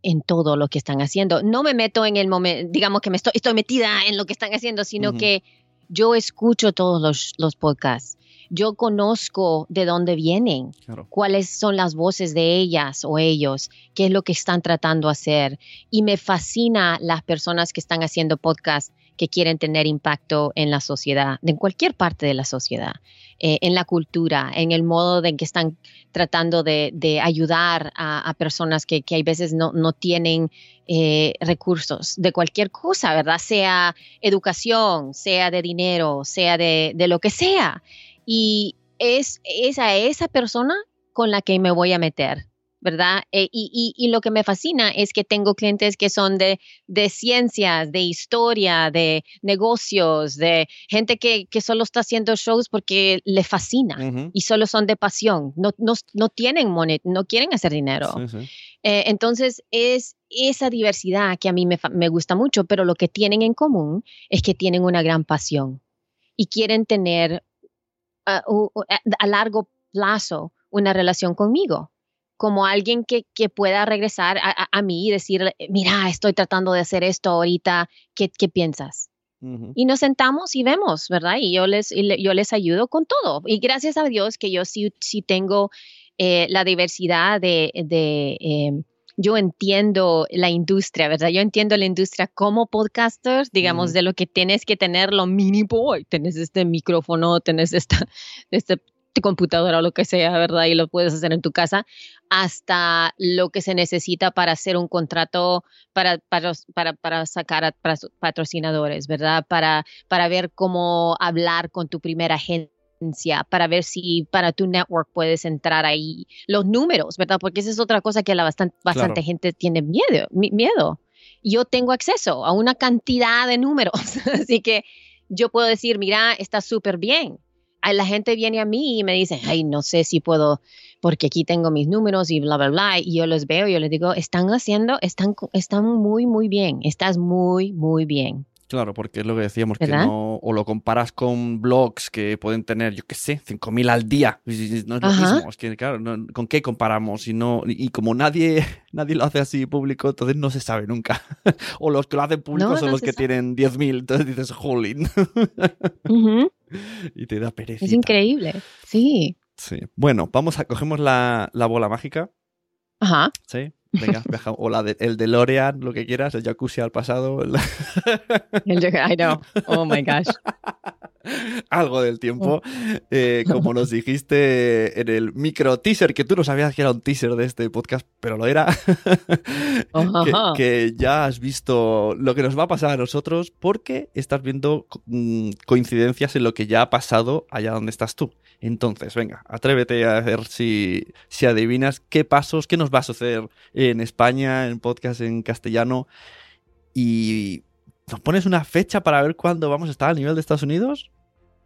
en todo lo que están haciendo. No me meto en el momento, digamos que me estoy, estoy metida en lo que están haciendo, sino que yo escucho todos los, los, podcasts. Yo conozco de dónde vienen, cuáles son las voces de ellas o ellos, qué es lo que están tratando de hacer. Y me fascina las personas que están haciendo podcasts que quieren tener impacto en la sociedad, en cualquier parte de la sociedad, eh, en la cultura, en el modo en que están tratando de, ayudar a, personas que, que hay veces no, no tienen eh, recursos de cualquier cosa, ¿verdad? Sea educación, sea de dinero, sea de, de lo que sea. Y es, es a esa persona con la que me voy a meter ¿verdad? Eh, y, lo que me fascina es que tengo clientes que son de, de ciencias, de historia, de negocios, de gente que, solo está haciendo shows porque le fascina y solo son de pasión, no, no, tienen monet, no quieren hacer dinero. Eh, entonces es esa diversidad que a mí me, me gusta mucho, pero lo que tienen en común es que tienen una gran pasión y quieren tener a, a largo plazo una relación conmigo como alguien que, pueda regresar a, mí y decir, mira, estoy tratando de hacer esto ahorita, ¿qué, piensas? Y nos sentamos y vemos, ¿verdad? Y yo les, yo les ayudo con todo. Y gracias a Dios que yo sí, sí tengo eh, la diversidad de... Em, yo entiendo la industria, ¿verdad? Yo entiendo la industria como podcaster, digamos, de lo que tienes que tener lo mínimo. Tienes este micrófono, tienes esta, este computadora o lo que sea, ¿verdad? Y lo puedes hacer en tu casa, hasta lo que se necesita para hacer un contrato, para, para, para, sacar a patrocinadores, ¿verdad? Para, para ver cómo hablar con tu primera agencia, para ver si para tu network puedes entrar ahí. Los números, ¿verdad? Porque esa es otra cosa que la bastante, bastante gente tiene miedo, miedo. Yo tengo acceso a una cantidad de números, así que yo puedo decir, mira, está súper bien la gente viene a mí y me dice, ay, no sé si puedo, porque aquí tengo mis números y bla, bla, bla. Y yo los veo y yo les digo, están haciendo, están, están muy, muy bien, estás muy, muy bien. Claro, porque es lo que decíamos, que no, o lo comparas con blogs que pueden tener, yo qué sé, 5.000 al día. No es lo mismo, es que claro, ¿con qué comparamos? Y, no, y como nadie, nadie lo hace así público, entonces no se sabe nunca. o los que lo hacen público son los que tienen 10.000, entonces dices, holy. Y te da pereza. Es increíble, sí. Sí. Bueno, vamos a, cogemos la, la bola mágica. Ajá. Sí. Venga, viaja, o la de, el DeLorean, lo que quieras, el jacuzzi al pasado. El... I know. Oh my gosh. Algo del tiempo. Eh, como nos dijiste en el micro teaser, que tú no sabías que era un teaser de este podcast, pero lo era. que, ya has visto lo que nos va a pasar a nosotros porque estás viendo mm, coincidencias en lo que ya ha pasado allá donde estás tú. Entonces, venga, atrévete a ver si, si adivinas qué pasos, qué nos va a suceder en España, en podcast en castellano. Y nos pones una fecha para ver cuándo vamos a estar al nivel de Estados Unidos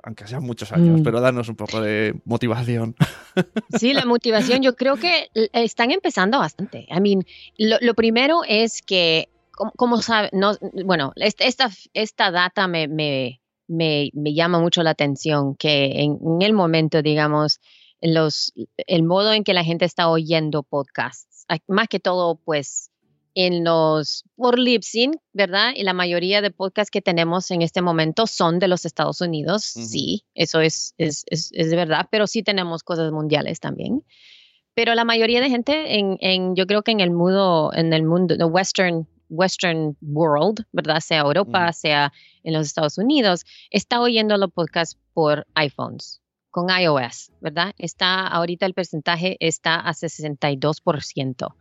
aunque sean muchos años, mm. pero danos un poco de motivación. Sí, la motivación, yo creo que están empezando bastante. I mean, lo, primero es que, como, saben, no, bueno, esta, esta data me, me, me, llama mucho la atención que en, el momento, digamos, los, el modo en que la gente está oyendo podcasts, más que todo, pues, en los, por Libsyn, ¿verdad? Y la mayoría de podcasts que tenemos en este momento son de los Estados Unidos, sí, eso es, es, es, es, de verdad, pero sí tenemos cosas mundiales también. Pero la mayoría de gente, en, en yo creo que en el mundo, en el mundo, the western Western World, ¿verdad? Sea Europa, sea en los Estados Unidos, está oyendo los podcasts por iPhones, con iOS, ¿verdad? Está, ahorita el porcentaje está a 62%.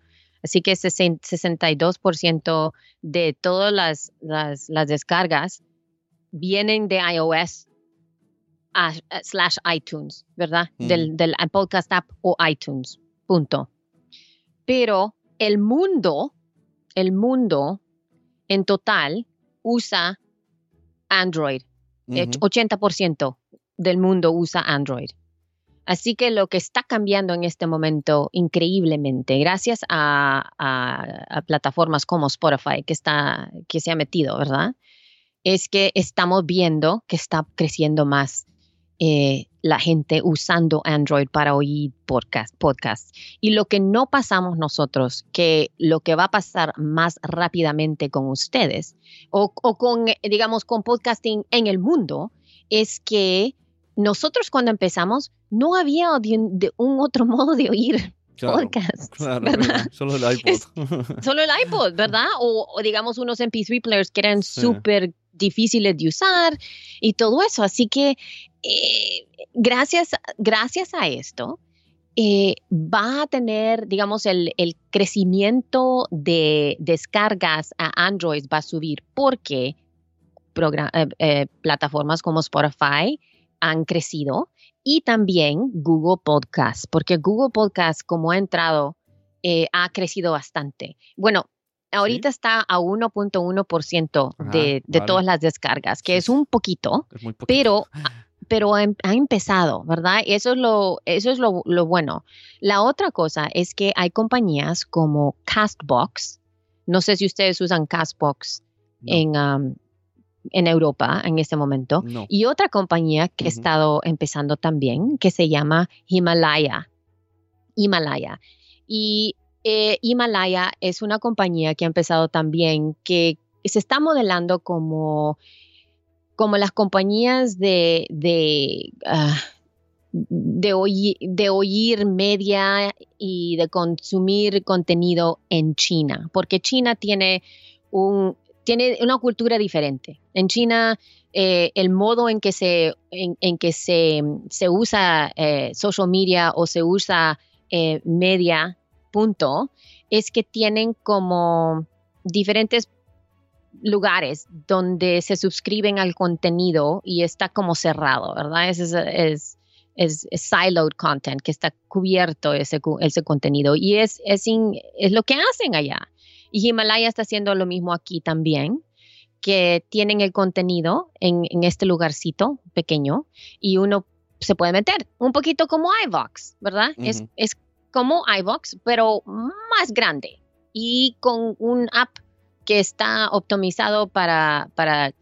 Así que 62% de todas las, las, descargas vienen de iOS slash iTunes, ¿verdad? Del, del podcast app o iTunes, punto. Pero el mundo el mundo en total usa Android. 80% del mundo usa Android. Así que lo que está cambiando en este momento increíblemente, gracias a, plataformas como Spotify, que, está, que se ha metido, ¿verdad? Es que estamos viendo que está creciendo más eh, la gente usando Android para oír podcast, podcast. Y lo que no pasamos nosotros, que lo que va a pasar más rápidamente con ustedes o, con, digamos, con podcasting en el mundo, es que nosotros cuando empezamos no había un otro modo de oír podcast. solo el iPod. solo el iPod, ¿verdad? O, digamos unos MP3 players que eran súper difíciles de usar y todo eso. Así que eh, gracias, gracias a esto, eh, va a tener, digamos, el, crecimiento de descargas a Android va a subir porque eh, plataformas como Spotify han crecido y también Google Podcast, porque Google Podcast, como ha entrado eh, ha crecido bastante. Bueno, ahorita está a 1.1% de, de todas las descargas, que es un poquito, pero pero ha, empezado, ¿verdad? Eso es, lo, eso es lo, bueno. La otra cosa es que hay compañías como Castbox, no sé si ustedes usan Castbox en, en Europa en este momento, y otra compañía que ha estado empezando también, que se llama Himalaya. Himalaya. Y eh, Himalaya es una compañía que ha empezado también que se está modelando como como las compañías de, de, ah, de, oír, media y de consumir contenido en China, porque China tiene, un, tiene una cultura diferente. En China, eh, el modo en que se, en, que se, se usa eh, social media o se usa eh, media, punto, es que tienen como diferentes lugares donde se suscriben al contenido y está como cerrado, ¿verdad? Es, es, es, siloed content, que está cubierto ese, ese contenido y es, es, es lo que hacen allá. Y Himalaya está haciendo lo mismo aquí también, que tienen el contenido en, en este lugarcito pequeño y uno se puede meter, un poquito como iVox, ¿verdad? es, es como iVox, pero más grande y con un app que está optimizado para, para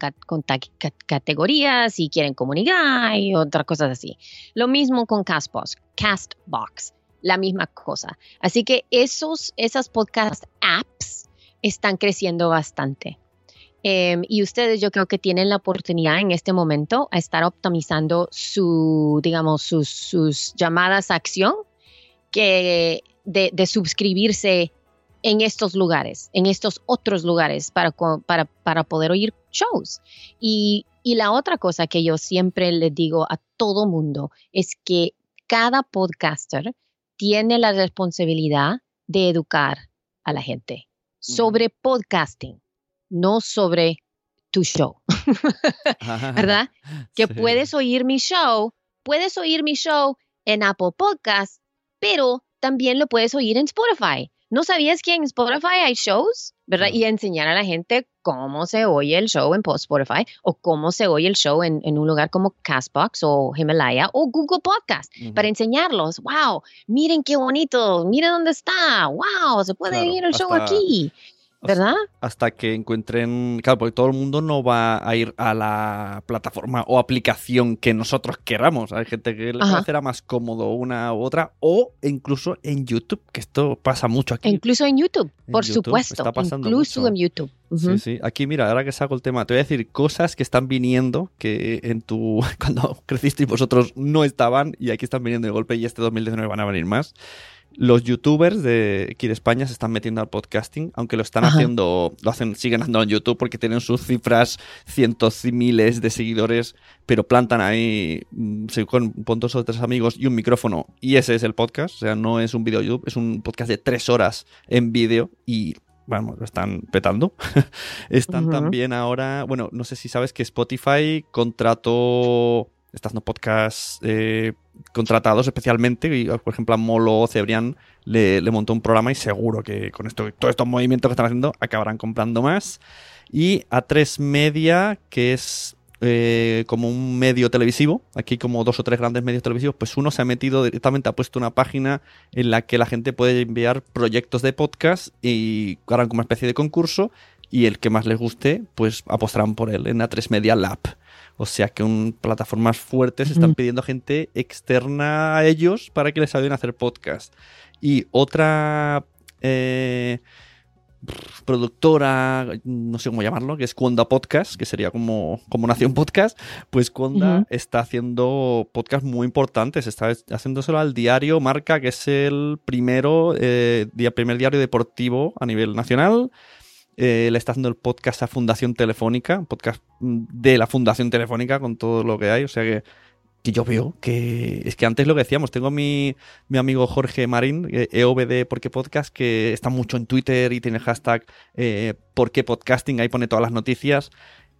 categorías, si quieren comunidad y otras cosas así. Lo mismo con Castbox, Castbox, la misma cosa. Así que esos, esas podcast apps están creciendo bastante. Em, y ustedes yo creo que tienen la oportunidad en este momento a estar optimizando su, digamos, sus, sus llamadas a acción que de, de suscribirse en estos lugares, en estos otros lugares para, para, para poder oír shows. Y, y, la otra cosa que yo siempre le digo a todo mundo es que cada podcaster tiene la responsabilidad de educar a la gente sobre podcasting, no sobre tu show. ¿Verdad? Que puedes oír mi show, puedes oír mi show en Apple Podcasts, pero también lo puedes oír en Spotify ¿No sabías que en Spotify hay shows? ¿Verdad? Y enseñar a la gente cómo se oye el show en Spotify o cómo se oye el show en, un lugar como Castbox o Himalaya o Google Podcast para enseñarlos. ¡Wow! Miren qué bonito, miren dónde está. ¡Wow! Se puede oír el show aquí. ¿Verdad? Hasta que encuentren, claro, porque todo el mundo no va a ir a la plataforma o aplicación que nosotros queramos. Hay gente que le parecerá más cómodo una u otra, o incluso en YouTube, que esto pasa mucho aquí. Incluso en YouTube, por supuesto. incluso en YouTube. Sí, sí. Aquí, mira, ahora que saco el tema, te voy a decir cosas que están viniendo que en tu. cuando creciste y vosotros no estaban, y aquí están viniendo de golpe, y este 2019 van a venir más los youtubers de aquí de España se están metiendo al podcasting, aunque lo están haciendo, lo hacen, siguen haciendo en YouTube porque tienen sus cifras, cientos y miles de seguidores, pero plantan ahí mm, con dos o tres amigos y un micrófono, y ese es el podcast, o sea, no es un video YouTube, es un podcast de tres horas en vídeo y bueno, lo están petando. están también ahora, bueno, no sé si sabes que Spotify contrató, estas no podcasts eh, contratados especialmente, y, por ejemplo a Molo o Cebrián le, montó un programa y seguro que con esto, todos estos movimientos que están haciendo acabarán comprando más. Y A3 Media, que es eh, como un medio televisivo, aquí como dos o tres grandes medios televisivos, pues uno se ha metido directamente, ha puesto una página en la que la gente puede enviar proyectos de podcast y harán como una especie de concurso y el que más les guste, pues apostarán por él en A3 Media Lab. O sea que un, plataformas fuertes están pidiendo gente externa a ellos para que les ayuden a hacer podcast. Y otra eh, productora, no sé cómo llamarlo, que es Cuonda Podcast, que sería como, como Nación Podcast, pues Cuonda está haciendo podcast muy importantes, está haciéndoselo al diario Marca, que es el primero, eh, primer diario deportivo a nivel nacional. Eh, le está haciendo el podcast a Fundación Telefónica, podcast de la Fundación Telefónica con todo lo que hay. O sea que, que yo veo que es que antes lo que decíamos, tengo mi, mi amigo Jorge Marín, EOBD eh, Porque Podcast, que está mucho en Twitter y tiene el hashtag eh, Porque Podcasting, ahí pone todas las noticias.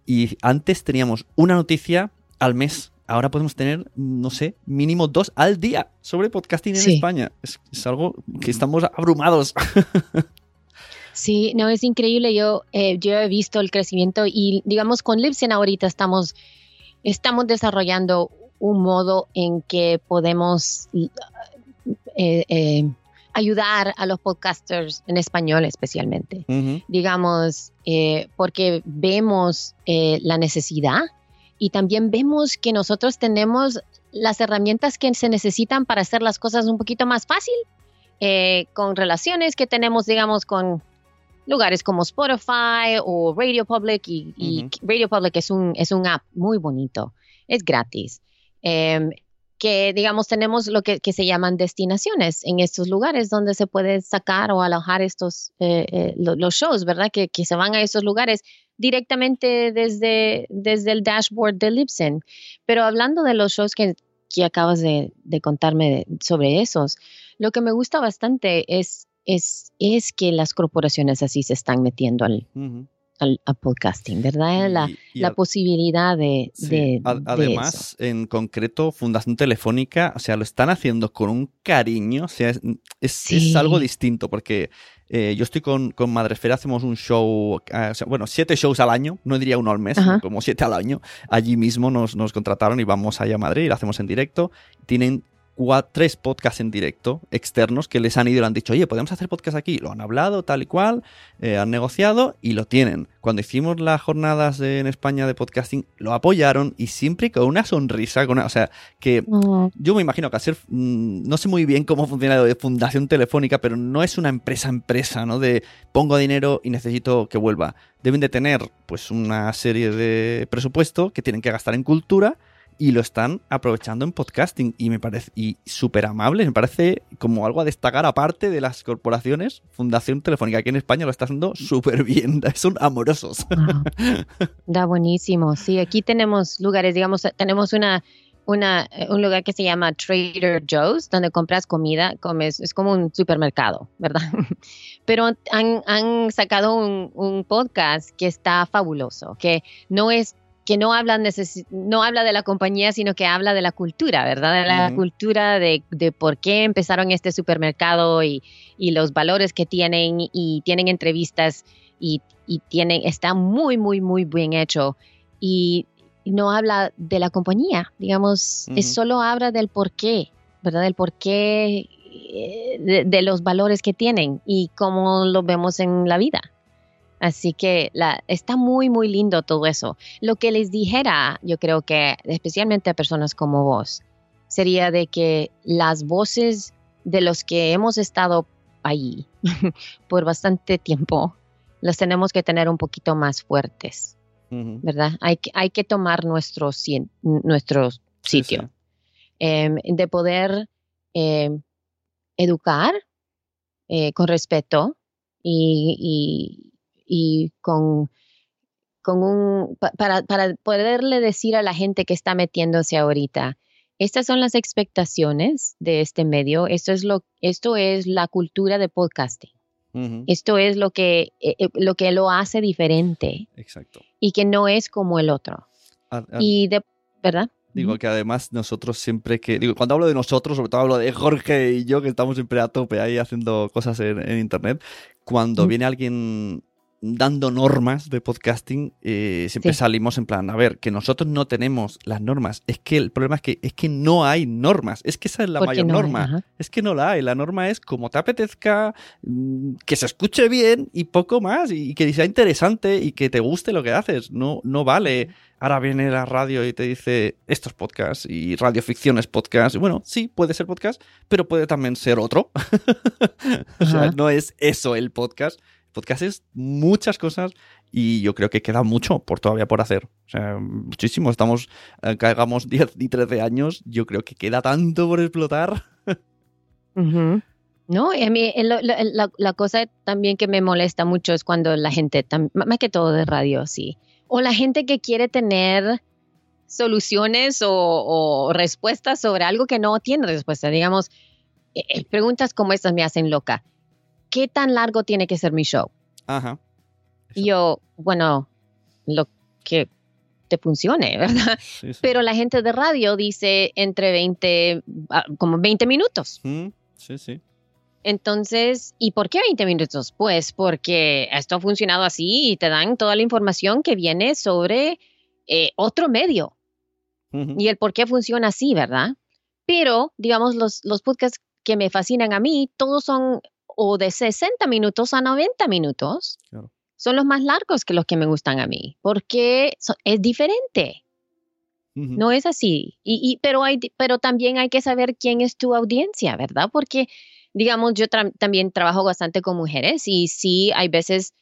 Y antes teníamos una noticia al mes ahora podemos tener, no sé, mínimo dos al día sobre podcasting en España. Es, algo que estamos abrumados. Sí, no, es increíble. Yo, eh, yo he visto el crecimiento y digamos con Libsyn ahorita estamos, estamos desarrollando un modo en que podemos eh, eh, ayudar a los podcasters en español especialmente. Digamos, porque vemos la necesidad y también vemos que nosotros tenemos las herramientas que se necesitan para hacer las cosas un poquito más fácil, eh, con relaciones que tenemos, digamos, con lugares como Spotify o Radio Public, y, Radio Public es un, es un app muy bonito, es gratis. Em, que digamos tenemos lo que, se llaman destinaciones en estos lugares donde se puede sacar o alojar estos eh, eh, los shows, ¿verdad? Que, que, se van a esos lugares directamente desde, desde el dashboard de Libsyn. Pero hablando de los shows que, que acabas de, contarme sobre esos, lo que me gusta bastante es, es, es que las corporaciones así se están metiendo al, al, podcasting, ¿verdad? La, la posibilidad de... además, en concreto, Fundación Telefónica, o sea, lo están haciendo con un cariño, o sea, es, es, algo distinto, porque eh, yo estoy con, con Madresfera, hacemos un show, eh, bueno, siete shows al año, no diría uno al mes, como siete al año. Allí mismo nos, nos contrataron y vamos allá a Madrid y lo hacemos en directo. Tienen tres podcasts en directo externos que les han ido y le han dicho, oye, podemos hacer podcast aquí. Lo han hablado tal y cual, eh, han negociado y lo tienen. Cuando hicimos las jornadas en España de podcasting, lo apoyaron y siempre con una sonrisa. Con o sea, que mm. yo me imagino que ser, mm, no sé muy bien cómo funciona lo de Fundación Telefónica, pero no es una empresa empresa, ¿no? De pongo dinero y necesito que vuelva. Deben de tener pues una serie de presupuesto que tienen que gastar en cultura y lo están aprovechando en podcasting y me parece y súper amable, me parece como algo a destacar aparte de las corporaciones. Fundación Telefónica aquí en España lo está haciendo súper bien, son amorosos. Da buenísimo, sí, aquí tenemos lugares, digamos, tenemos una, una, un lugar que se llama Trader Joe's, donde compras comida, comes, es como un supermercado, ¿verdad? Pero han, han sacado un, un, podcast que está fabuloso, que no es que no habla, no habla de la compañía, sino que habla de la cultura, ¿verdad? De la cultura de, por qué empezaron este supermercado y, los valores que tienen y tienen entrevistas y, tienen, está muy, muy, muy bien hecho. Y no habla de la compañía, digamos, es solo habla del por qué, ¿verdad? Del por qué eh, de los valores que tienen y cómo lo vemos en la vida. Así que la, está muy, muy lindo todo eso. Lo que les dijera, yo creo que especialmente a personas como vos, sería de que las voces de los que hemos estado allí por bastante tiempo, las tenemos que tener un poquito más fuertes, ¿verdad? Hay, hay que tomar nuestro, nuestro sitio, em, de poder em, educar eh, con respeto y, y con, con un, para, para poderle decir a la gente que está metiéndose ahorita, estas son las expectaciones de este medio, esto es lo, esto es la cultura de podcasting. Esto es lo que, eh, eh, lo que lo hace diferente. Exacto. Y que no es como el otro. y de, ¿verdad? Digo que además nosotros siempre que, digo, cuando hablo de nosotros, sobre todo hablo de Jorge y yo, que estamos siempre a tope ahí haciendo cosas en, Internet, cuando viene alguien dando normas de podcasting, eh, siempre salimos en plan, a ver, que nosotros no tenemos las normas. Es que el problema es que, es que no hay normas. Es que esa es la mayor norma. Es que no la hay. La norma es como te apetezca, mm, que se escuche bien y poco más, y que sea interesante y que te guste lo que haces. No, no vale. Ahora viene la radio y te dice, estos podcasts y radioficción es podcast. Bueno, sí, puede ser podcast, pero puede también ser otro. o sea, no es eso el podcast podcast es muchas cosas y yo creo que queda mucho por todavía por hacer. O sea, muchísimo. Estamos, eh, hagamos 10 y 13 años, yo creo que queda tanto por explotar. No, y a mí la, cosa también que me molesta mucho es cuando la gente, más que todo de radio, sí, o la gente que quiere tener soluciones o, respuestas sobre algo que no tiene respuesta. Digamos, eh, eh, preguntas como estas me hacen loca. ¿Qué tan largo tiene que ser mi show? Ajá. Y yo, bueno, lo que te funcione, ¿verdad? Sí, sí. Pero la gente de radio dice entre 20, ah, como 20 minutos. Sí, sí. Entonces, ¿y por qué 20 minutos? Pues porque esto ha funcionado así y te dan toda la información que viene sobre eh, otro medio Ujú. y el por qué funciona así, ¿verdad? Pero, digamos, los, los podcasts que me fascinan a mí, todos son o de 60 minutos a 90 minutos. Claro. Son los más largos que los que me gustan a mí, porque so- es diferente. No es así. Y, y- pero, hay, pero también hay que saber quién es tu audiencia, ¿verdad? Porque, digamos, yo tra- también trabajo bastante con mujeres y sí hay veces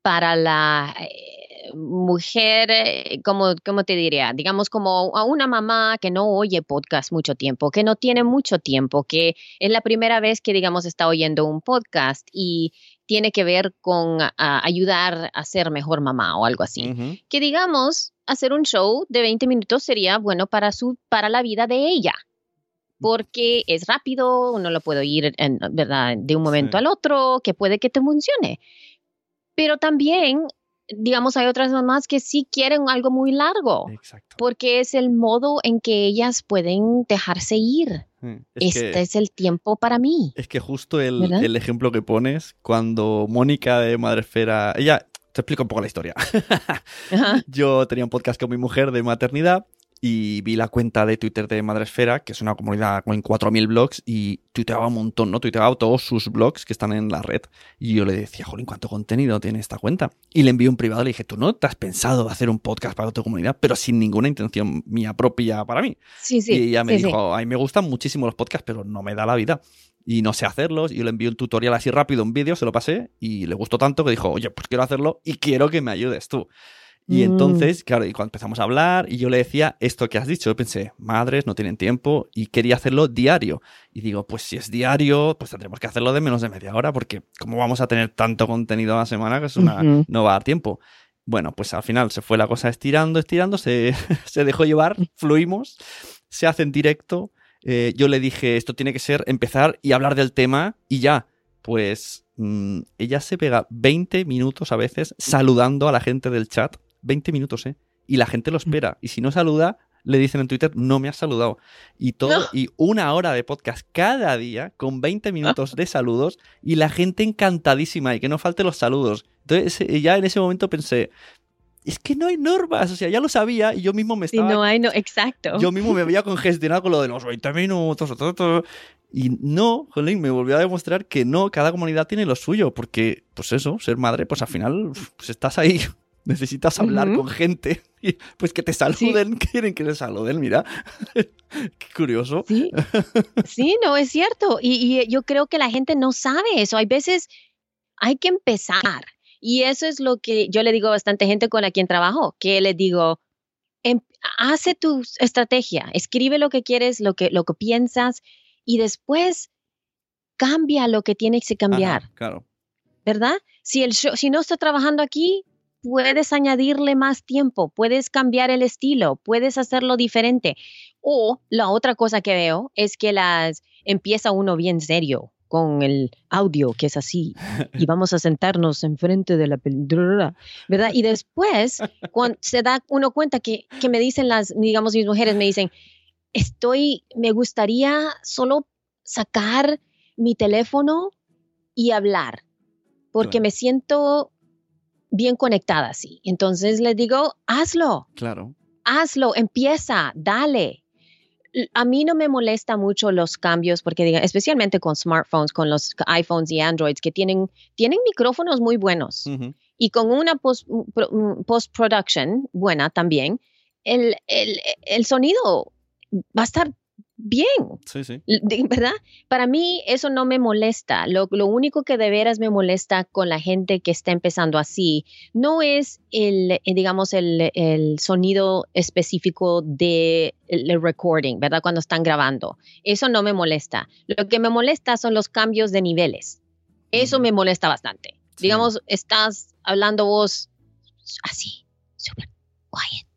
para la eh, mujer, eh, como, ¿cómo te diría? Digamos, como a una mamá que no oye podcast mucho tiempo, que no tiene mucho tiempo, que es la primera vez que, digamos, está oyendo un podcast y tiene que ver con ayudar a ser mejor mamá o algo así que digamos, hacer un show de 20 minutos sería bueno para su para la vida de ella. Porque es rápido, uno lo puede oír en, ¿verdad? de un momento Sí. al otro, que puede que te funcione. Pero también, digamos, hay otras mamás que sí quieren algo muy largo, Exacto. porque es el modo en que ellas pueden dejarse ir. Es este que- es el tiempo para mí. Es que justo el, el ejemplo que pones, cuando Mónica de Madresfera, ella, te explico un poco la historia. Yo tenía un podcast con mi mujer de maternidad y vi la cuenta de Twitter de Madresfera, que es una comunidad con 4.000 blogs, y tuiteaba un montón, ¿no? Tuiteaba todos sus blogs que están en la red. Y yo le decía, jolín, ¿cuánto contenido tiene esta cuenta? Y le envié un privado y le dije, ¿tú no te has pensado hacer un podcast para tu comunidad? Pero sin ninguna intención mía propia para mí. Sí, sí. y ella me sí, sí. dijo, a mí me gustan muchísimo los podcasts, pero no me da la vida. Y no sé hacerlos. Y yo le envié un tutorial así rápido, un vídeo, se lo pasé y le gustó tanto que dijo, oye, pues quiero hacerlo y quiero que me ayudes tú. Y Mm. entonces, claro, y cuando empezamos a hablar y yo le decía esto que has dicho, yo pensé, madres, no tienen tiempo y quería hacerlo diario. Y digo, pues si es diario, pues tendremos que hacerlo de menos de media hora porque ¿cómo vamos a tener tanto contenido a la semana que es una, no va a dar tiempo? Bueno, pues al final se fue la cosa estirando, estirando, se, se dejó llevar, fluimos, se hace en directo. eh, yo le dije, esto tiene que ser empezar y hablar del tema y ya. Pues mm, ella se pega 20 minutos a veces saludando a la gente del chat. 20 minutos, ¿eh? Y la gente lo espera. Y si no saluda, le dicen en Twitter, no me has saludado. Y todo, No. y una hora de podcast cada día con 20 minutos de saludos y la gente encantadísima y que no falte los saludos. Entonces eh, ya en ese momento pensé, es que no hay normas, o sea, ya lo sabía y yo mismo me Sí, estaba no hay, no, exacto. yo mismo me había congestionado con lo de los 20 minutos. ta. Y no, jolín, me volvió a demostrar que no, cada comunidad tiene lo suyo, porque, pues eso, ser madre, pues al final, pues estás ahí, necesitas hablar Ujú. con gente, y pues que te saluden, quieren que te saluden, mira. Qué curioso. Sí, sí, no, es cierto. Y, y yo creo que la gente no sabe eso. Hay veces hay que empezar. Y eso es lo que yo le digo a bastante gente con la quien trabajo, que le digo, em- hace tu estrategia, escribe lo que quieres, lo que, lo que piensas y después cambia lo que tienes que cambiar. Ajá, claro. ¿verdad? Si, el show- si no está trabajando aquí, puedes añadirle más tiempo, puedes cambiar el estilo, puedes hacerlo diferente. O la otra cosa que veo es que las empieza uno bien serio con el audio que es así y vamos a sentarnos enfrente de la película, ¿verdad? Y después cuando se da uno cuenta que, que me dicen las, digamos, mis mujeres me dicen, estoy, me gustaría solo sacar mi teléfono y hablar porque me siento bien conectada así. Entonces les digo, hazlo, Claro. hazlo, empieza, dale. A mí no me molesta mucho los cambios porque diga, especialmente con smartphones, con los iPhones y Androids que tienen tienen micrófonos muy buenos y con una post, pro- mm, post-production buena también, el, el, el sonido va a estar bien. Sí, sí. ¿verdad? Para mí eso no me molesta. Lo, lo único que de veras me molesta con la gente que está empezando así no es el, eh, digamos, el, el sonido específico de el recording, ¿verdad? Cuando están grabando. Eso no me molesta. Lo que me molesta son los cambios de niveles. Eso Ujú. me molesta bastante. Sí. Digamos, estás hablando vos así, súper quiet,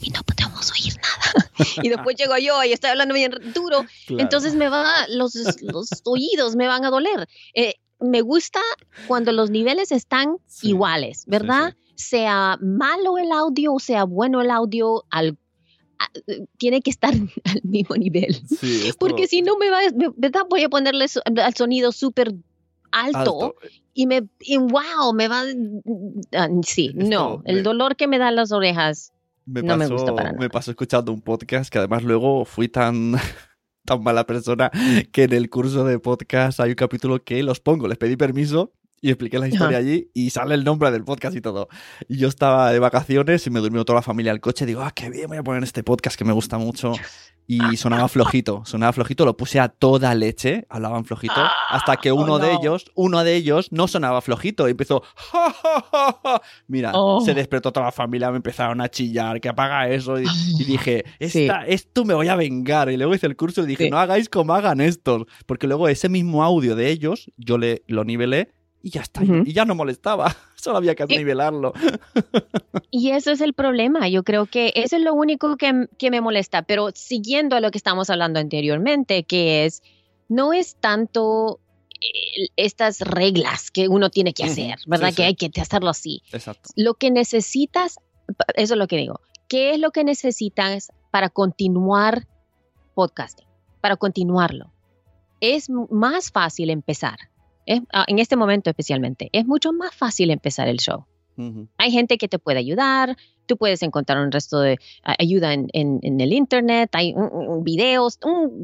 y no podemos oír nada. y después llego yo y estoy hablando bien duro Claro. entonces me va, los, los oídos me van a doler. Eh, me gusta cuando los niveles están Sí, iguales, ¿verdad? sí. sea malo el audio o sea bueno el audio, al, tiene que estar al mismo nivel. Porque si no me va, ¿verdad? Voy a ponerle al sonido súper alto, y me, wow, me va, ah, sí, no, el dolor que me dan las orejas no me gusta para nada. Me pasó escuchando un podcast que además luego fui tan tan mala persona que en el curso de podcast hay un capítulo que los pongo, les pedí permiso y expliqué la historia allí y sale el nombre del podcast y todo. Y yo estaba de vacaciones y me durmió toda la familia al coche. Digo, ah, qué bien, voy a poner este podcast que me gusta mucho. Y sonaba flojito, sonaba flojito, lo puse a toda leche, hablaban flojito, hasta que uno de ellos, uno de ellos no sonaba flojito y empezó, mira, oh. se despertó toda la familia, me empezaron a chillar, que apaga eso, y, dije, Esta, esto me voy a vengar. Y luego hice el curso y dije, no hagáis como hagan estos, porque luego ese mismo audio de ellos, yo le, lo nivelé y ya está, y ya no molestaba, solo había que nivelarlo. Y eso es el problema, yo creo que eso es lo único que, que, me molesta, pero siguiendo a lo que estamos hablando anteriormente, que es, no es tanto eh, estas reglas que uno tiene que hacer, ¿verdad? que hay que hacerlo así. Exacto. Lo que necesitas, eso es lo que digo, ¿qué es lo que necesitas para continuar podcasting? Para continuarlo. Es más fácil empezar Ah, en este momento especialmente, es mucho más fácil empezar el show. Hay gente que te puede ayudar, tú puedes encontrar un resto de ayuda en, el internet, hay videos,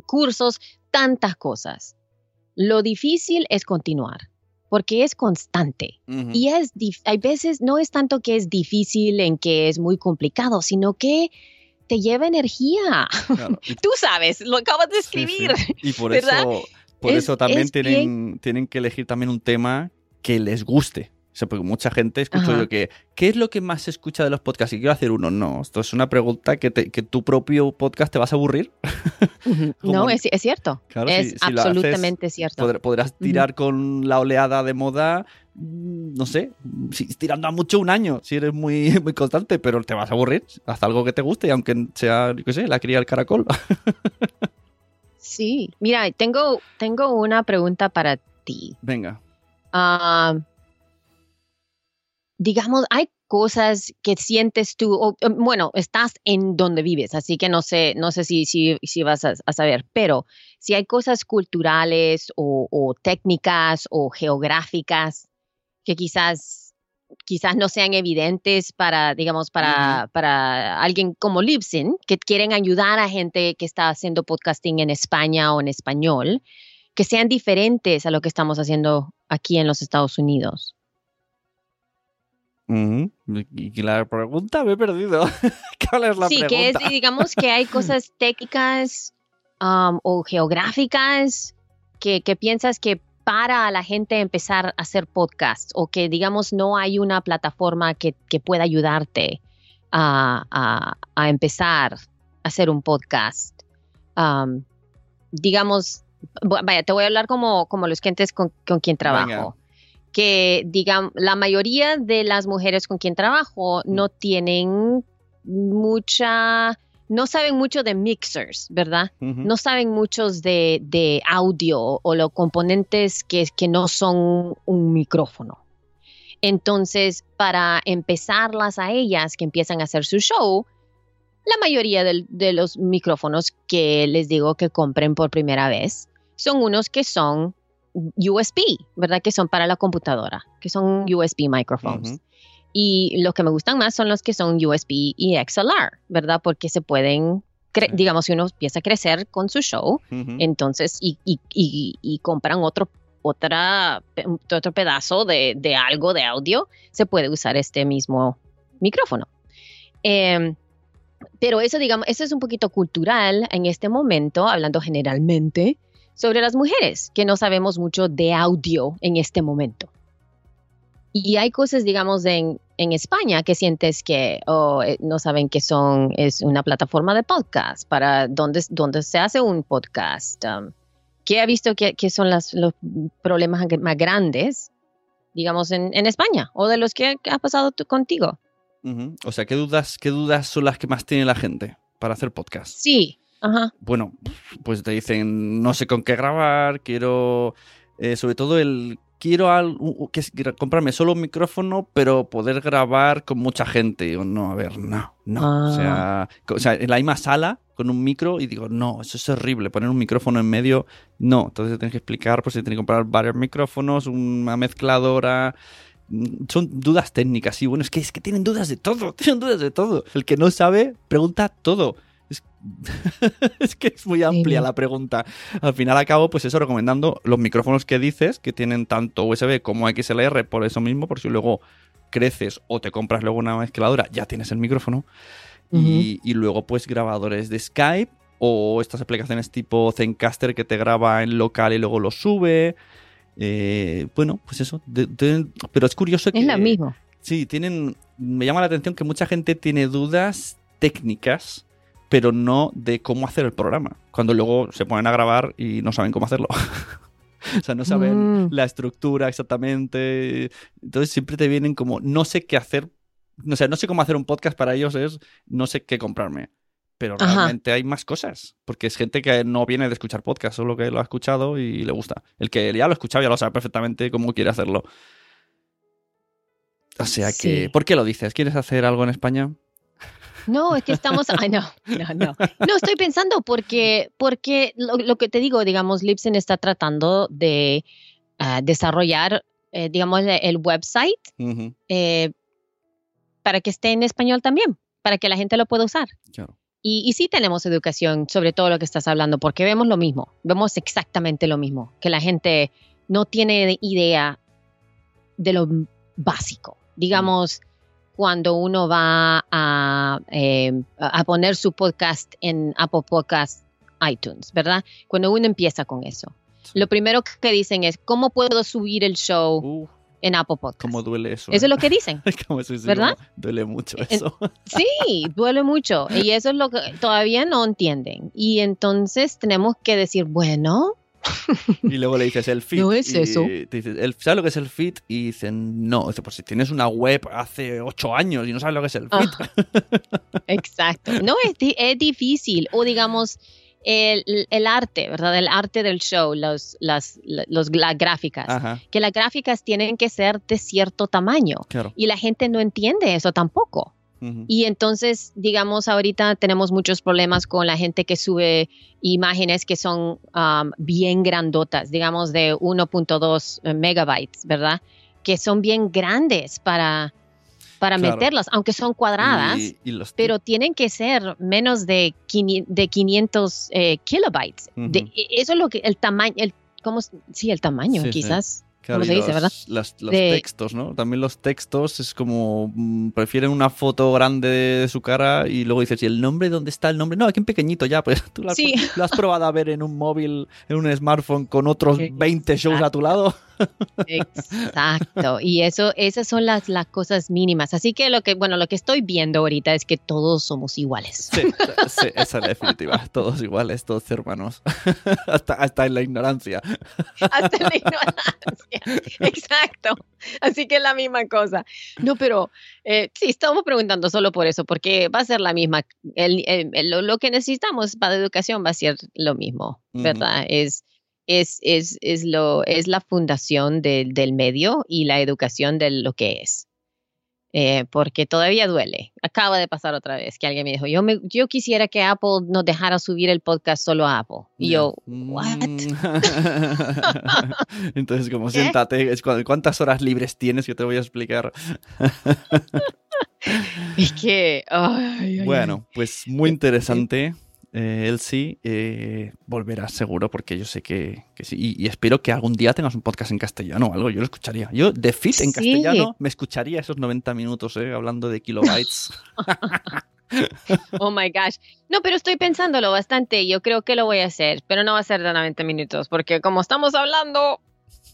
cursos, tantas cosas. Lo difícil es continuar, porque es constante. Y es hay veces no es tanto que es difícil en que es muy complicado, sino que te lleva energía. Tú sabes, lo acabas de escribir. Y por eso por eso también tienen, tienen que elegir también un tema que les guste. O sea, porque mucha gente escucho yo que, ¿qué es lo que más se escucha de los podcasts? Y quiero hacer uno. No, esto es una pregunta que, que tu propio podcast te vas a aburrir. no, es, es, cierto. es absolutamente cierto. podrás tirar con la oleada de moda, mm, no sé, tirando a mucho un año, si eres muy, muy constante, pero te vas a aburrir. Haz algo que te guste, aunque sea, yo qué sé, la cría del caracol. Sí, mira, tengo, tengo una pregunta para ti. Venga. Ah, digamos, hay cosas que sientes tú, bueno, estás en donde vives, así que no sé, no sé si, si, si vas a, saber, pero si hay cosas culturales o técnicas o geográficas que quizás quizás no sean evidentes para, digamos, para, para alguien como Libsyn, que quieren ayudar a gente que está haciendo podcasting en España o en español, que sean diferentes a lo que estamos haciendo aquí en los Estados Unidos. Y la pregunta me he perdido. ¿Cuál es la sí, pregunta? que es, digamos que hay cosas técnicas um, o geográficas que, que, piensas que para a la gente empezar a hacer podcast o que digamos no hay una plataforma que, pueda ayudarte a, empezar a hacer un podcast. digamos, vaya, te voy a hablar como, como los clientes con, con quien trabajo. Que digamos, la mayoría de las mujeres con quien trabajo no tienen mucha no saben mucho de mixers, ¿verdad? No saben muchos de, audio o los componentes que, que no son un micrófono. Entonces, para empezarlas a ellas que empiezan a hacer su show, la mayoría de, los micrófonos que les digo que compren por primera vez son unos que son USB, ¿verdad? Que son para la computadora, que son USB microphones. Y los que me gustan más son los que son USB y XLR, ¿verdad? Porque se pueden, digamos, si uno empieza a crecer con su show, entonces, y, y, y, compran otro, otra, otro pedazo de, de, algo de audio, se puede usar este mismo micrófono. Em, pero eso, digamos, eso es un poquito cultural en este momento, hablando generalmente sobre las mujeres, que no sabemos mucho de audio en este momento. Y hay cosas, digamos, en, en España que sientes que oh, eh, no saben que son, es una plataforma de podcast para donde, donde se hace un podcast. Um, ¿Qué ha visto que, son los problemas más grandes, digamos, en, España o de los que ha pasado contigo? O sea, ¿qué dudas, ¿qué dudas son las que más tiene la gente para hacer podcast? Sí. Ajá. Bueno, pues te dicen, no sé con qué grabar, quiero, eh, sobre todo el quiero al- u- u- que comprarme solo un micrófono, pero poder grabar con mucha gente. Y digo, no, a ver, no, no. O, sea, co- o sea, en la misma sala con un micro y digo, no, eso es horrible, poner un micrófono en medio, no. Entonces tienes que explicar, pues se tiene que comprar varios micrófonos, una mezcladora. Mm, Son dudas técnicas, sí, bueno, es que, es que tienen dudas de todo, tienen dudas de todo. El que no sabe, pregunta todo. Es, es que es muy amplia Sí. la pregunta. Al final acabo, pues eso, recomendando los micrófonos que dices, que tienen tanto USB como XLR, por eso mismo, por si luego creces o te compras luego una mezcladora, ya tienes el micrófono. y, y luego, pues, grabadores de Skype o estas aplicaciones tipo Zencaster que te graba en local y luego lo sube. Eh, bueno, pues eso. de- de- pero es curioso que. Es lo mismo. Sí, tienen. Me llama la atención que mucha gente tiene dudas técnicas, pero no de cómo hacer el programa. Cuando luego se ponen a grabar y no saben cómo hacerlo. o sea, no saben Mm. la estructura exactamente. Entonces siempre te vienen como, no sé qué hacer. O sea, no sé cómo hacer un podcast para ellos, es no sé qué comprarme. Pero Ajá. realmente hay más cosas. Porque es gente que no viene de escuchar podcast, solo que lo ha escuchado y le gusta. El que ya lo ha escuchado ya lo sabe perfectamente cómo quiere hacerlo. O sea que, Sí. ¿por qué lo dices? ¿Quieres hacer algo en España? No, es que estamos. Ay, no, no, no. No, estoy pensando porque, porque lo, lo que te digo, digamos, Lipsen está tratando de ah, desarrollar, eh, digamos, el- website eh, para que esté en español también, para que la gente lo pueda usar. claro. Y, y sí tenemos educación sobre todo lo que estás hablando, porque vemos lo mismo, vemos exactamente lo mismo, que la gente no tiene idea de lo básico. Digamos, cuando uno va a, eh, a poner su podcast en Apple Podcast iTunes, ¿verdad? Cuando uno empieza con eso. Lo primero que dicen es, ¿cómo puedo subir el show Uh, en Apple Podcast? cómo duele eso. Eso ¿eh? es lo que dicen. Como sí, sí, ¿Verdad? duele mucho eso. Sí, duele mucho. Y eso es lo que todavía no entienden. Y entonces tenemos que decir, bueno, Y luego le dices el feed. No es y eso. Te dices, "El- ¿sabes lo que es el feed? Y dicen, no. Dice, pues si tienes una web hace ocho años y no sabes lo que es el feed. Ajá. exacto. No, es, es difícil. O digamos, el, el arte, ¿verdad? El arte del show, los, las, los, las gráficas. Ajá, Que las gráficas tienen que ser de cierto tamaño. claro. Y la gente no entiende eso tampoco. Y entonces, digamos, ahorita tenemos muchos problemas con la gente que sube imágenes que son um, bien grandotas, digamos de 1.2 megabytes, ¿verdad? Que son bien grandes para, para Claro. meterlas, aunque son cuadradas, Y- y los pero tienen que ser menos de, 500 de 500 eh, kilobytes. De- e- eso es lo que, el tamaño, el, ¿cómo? Sí, el tamaño, Sí, sí. Claro, ¿Cómo y se dice, los, verdad? las- los De- textos, ¿no? También los textos es como mm, prefieren una foto grande de su cara y luego dices, ¿y el nombre dónde está el nombre? No, aquí en pequeñito ya, pues tú lo has, Sí. lo has probado a ver en un móvil, en un smartphone con otros Sí, 20 shows a tu lado. Exacto. Y eso, esas son las, las cosas mínimas. Así que lo que, bueno, lo que estoy viendo ahorita es que todos somos iguales. Sí, sí, esa es la definitiva. Todos iguales, todos hermanos. hasta, hasta en la ignorancia. Hasta la ignorancia. Exacto. Así que es la misma cosa. No, pero eh, sí, estamos preguntando solo por eso, porque va a ser la misma. El- el- el- lo, lo que necesitamos para educación va a ser lo mismo. ¿verdad? Es, es, es, es, lo, es la fundación del, del medio y la educación de lo que es. Eh, porque todavía duele. Acaba de pasar otra vez que alguien me dijo, yo, me, yo quisiera que Apple nos dejara subir el podcast solo a Apple. Y yo, ¿what? Mm. Entonces, como ¿Qué? siéntate, ¿cuántas horas libres tienes? Yo te voy a explicar. Es que, ay, ay, ay. Bueno, pues muy interesante. Eh, Elsie, eh, volverás seguro porque yo sé que, que sí. Y, y espero que algún día tengas un podcast en castellano o algo. Yo lo escucharía. Yo, de Fit en Sí. castellano, me escucharía esos 90 minutos eh, hablando de kilobytes. Oh my gosh. No, pero estoy pensándolo bastante. Yo creo que lo voy a hacer, pero no va a ser de 90 minutos, porque como estamos hablando,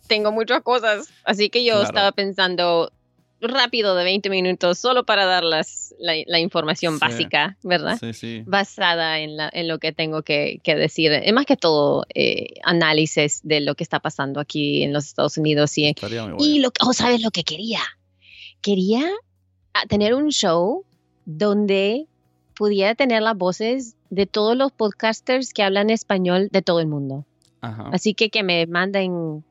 tengo muchas cosas. Así que yo Claro. estaba pensando rápido de 20 minutos, solo para dar las, la, la información Sí. básica, ¿verdad? sí, sí. Basada en, la, en lo que tengo que, que decir. Es más que todo eh, análisis de lo que está pasando aquí en los Estados Unidos y, bueno. y lo que, oh, ¿sabes lo que quería? Quería ah, tener un show donde pudiera tener las voces de todos los podcasters que hablan español de todo el mundo. Ajá. Así que que me manden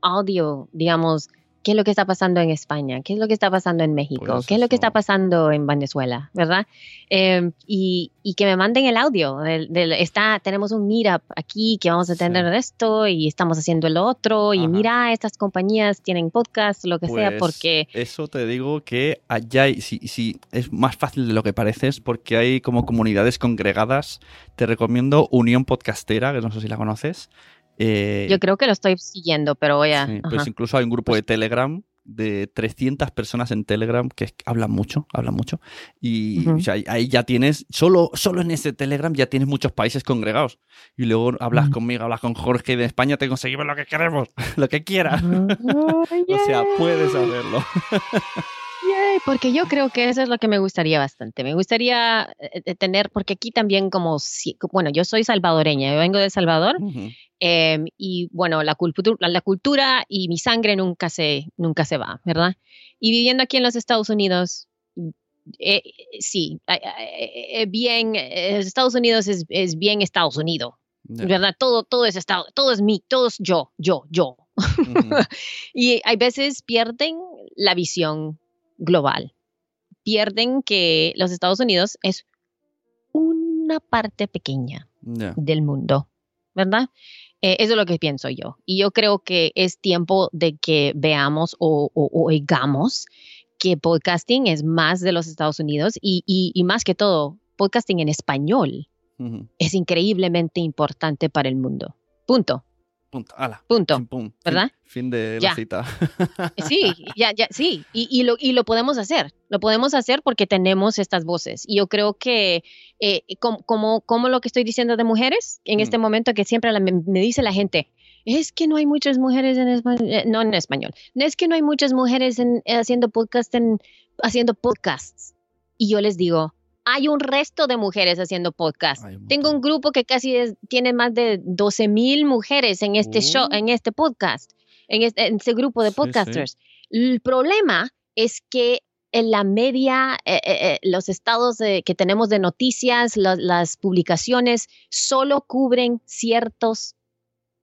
audio, digamos, qué es lo que está pasando en España, qué es lo que está pasando en México, qué es lo que está pasando en Venezuela, ¿verdad? Eh, y, y que me manden el audio. Del, del- está, tenemos un meetup aquí que vamos a tener Sí. esto y estamos haciendo lo otro. Y Ajá. mira, estas compañías tienen podcast, lo que sea, Pues, porque Eso te digo que allá sí, sí, es más fácil de lo que pareces porque hay como comunidades congregadas. Te recomiendo Unión Podcastera, que no sé si la conoces. Eh, yo creo que lo estoy siguiendo, pero voy a. sí, pues incluso hay un grupo de Telegram de 300 personas en Telegram que hablan mucho, hablan mucho. Y Ujú. o sea, ahí- ya tienes, solo, solo en ese Telegram ya tienes muchos países congregados. Y luego hablas Ujú. conmigo, hablas con Jorge y de España, te conseguimos lo que queremos, lo que quieras. Ay, O sea, puedes hacerlo. Yay, porque yo creo que eso es lo que me gustaría bastante. Me gustaría eh, eh, tener, porque aquí también como, si- bueno, yo soy salvadoreña, yo vengo de El Salvador Ujú. em, y bueno, la, cultu- la, la cultura y mi sangre nunca se, nunca se va, ¿verdad? Y viviendo aquí en los Estados Unidos, eh, eh, sí, eh, eh, eh, bien, eh, Estados Unidos es, es bien Estados Unidos, Ya. ¿verdad? Todo, todo es Estado, todo es mí, todo es yo, yo, yo. Ujú. Y hay veces pierden la visión global. Pierden que los Estados Unidos es una parte pequeña del mundo, ¿verdad? Eh, eso es lo que pienso yo. Y yo creo que es tiempo de que veamos o, o- o oigamos que podcasting es más de los Estados Unidos y, y- y más que todo, podcasting en español es increíblemente importante para el mundo. Punto, Punto. Ala. punto. Pum. ¿Verdad? Fin, de Ya. la cita. Sí, ya, ya, sí, y, y lo, y lo podemos hacer, lo podemos hacer porque tenemos estas voces. Y yo creo que, eh, como, como, como lo que estoy diciendo de mujeres, en Mm. este momento que siempre la- me, me dice la gente, es que no hay muchas mujeres en español, no en español, es que no hay muchas mujeres en, eh, haciendo podcast, en, haciendo podcasts. Y yo les digo, hay un resto de mujeres haciendo un Tengo un grupo que casi es- tiene más de 12 mil mujeres en este show, Uh. en este podcast, en este, en este grupo de Sí, sí. podcasters. El problema es que en la media, eh, eh, eh, los estados de- que tenemos de noticias, la- las publicaciones, solo cubren ciertos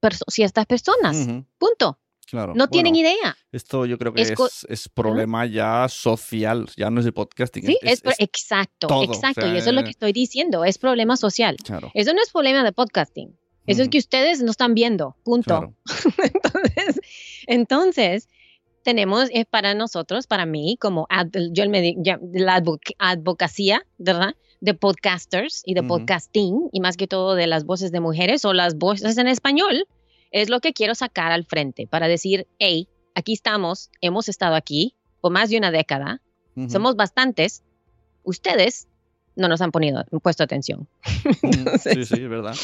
perso- ciertas personas. Punto. Claro. No tienen idea. Esto yo creo que Es es, problema ya social, ya no es de podcasting. Sí, es, exacto, o exacto. sea, y eso es lo eh, que estoy diciendo, es problema social. claro. Eso no es problema de podcasting. Eso es que ustedes no están viendo. Punto. Claro. entonces, entonces, tenemos eh, para nosotros, para mí, como ad- yo me ya- la advoc- advocacía, ¿verdad? De podcasters y de podcasting, y más que todo de las voces de mujeres o las voces en español, es lo que quiero sacar al frente para decir, hey, aquí estamos, hemos estado aquí por más de una década, somos bastantes, ustedes no nos han ponido, puesto atención, entonces- Sí, sí, es verdad.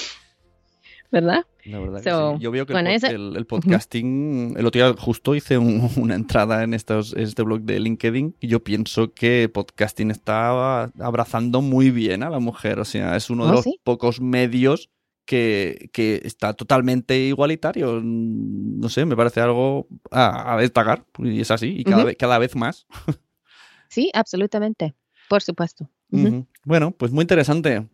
¿verdad? La verdad que So, sí. Yo veo que bueno, el, ese- el- el podcasting, el otro día justo hice un- una entrada en estos, este blog de LinkedIn y yo pienso que podcasting está abrazando muy bien a la mujer. O sea, es uno de Oh, los sí. pocos medios que, que está totalmente igualitario. Mm, No sé, me parece algo a, a destacar y es así y cada, vez, cada vez más. Sí, absolutamente, por supuesto. Bueno, pues muy interesante.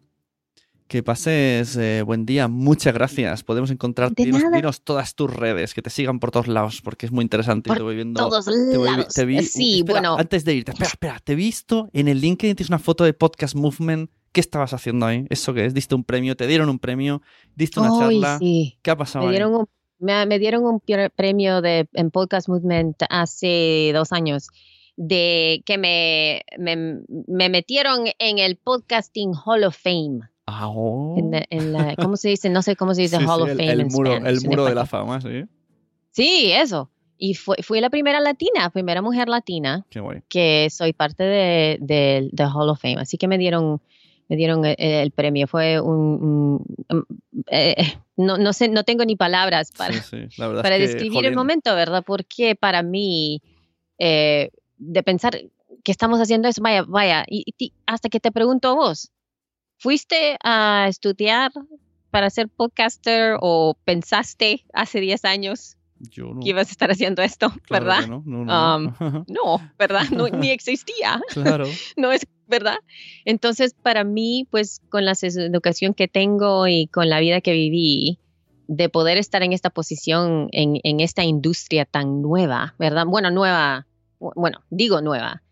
Que pases eh, buen día. Muchas gracias. Podemos encontrarte. De Dinos, dinos todas tus redes, que te sigan por todos lados, porque es muy interesante. Por te voy viendo. Todos te voy lados. te vi- sí, espera, bueno, Antes de irte, espera, espera. Te he visto en el LinkedIn, tienes una foto de Podcast Movement. ¿Qué estabas haciendo ahí? ¿Eso qué es? ¿Diste un premio? ¿Te dieron un premio? ¿Diste una charla? sí. ¿Qué ha pasado Me ahí? dieron un, me, me dieron un pre- premio de, en Podcast Movement hace dos años de que me, me, me metieron en el Podcasting Hall of Fame. Ah, oh. En la- en la- ¿Cómo se dice? No sé cómo se dice Sí, Hall sí, of el, Fame el en muro, Spanish, el en muro de la fama, sí. Sí, eso. Y fue, fui la primera latina, primera mujer latina Qué que soy parte de, de, de Hall of Fame. Así que me dieron, me dieron el, el premio. Fue un, un- eh, no, no sé, no tengo ni palabras para, Sí, sí, para es que, describir el momento, ¿verdad? Porque para mí, eh, de pensar que estamos haciendo eso, vaya, vaya, y, y hasta que te pregunto a vos, ¿fuiste a estudiar para ser podcaster o pensaste hace 10 años yo no, que ibas a estar haciendo esto, claro verdad? no, no, no. No, ¿verdad? No, ni existía, claro. no es verdad. Entonces, para mí, pues con la educación que tengo y con la vida que viví, de poder estar en esta posición, en, en esta industria tan nueva, ¿verdad? Bueno, nueva, bueno, digo nueva,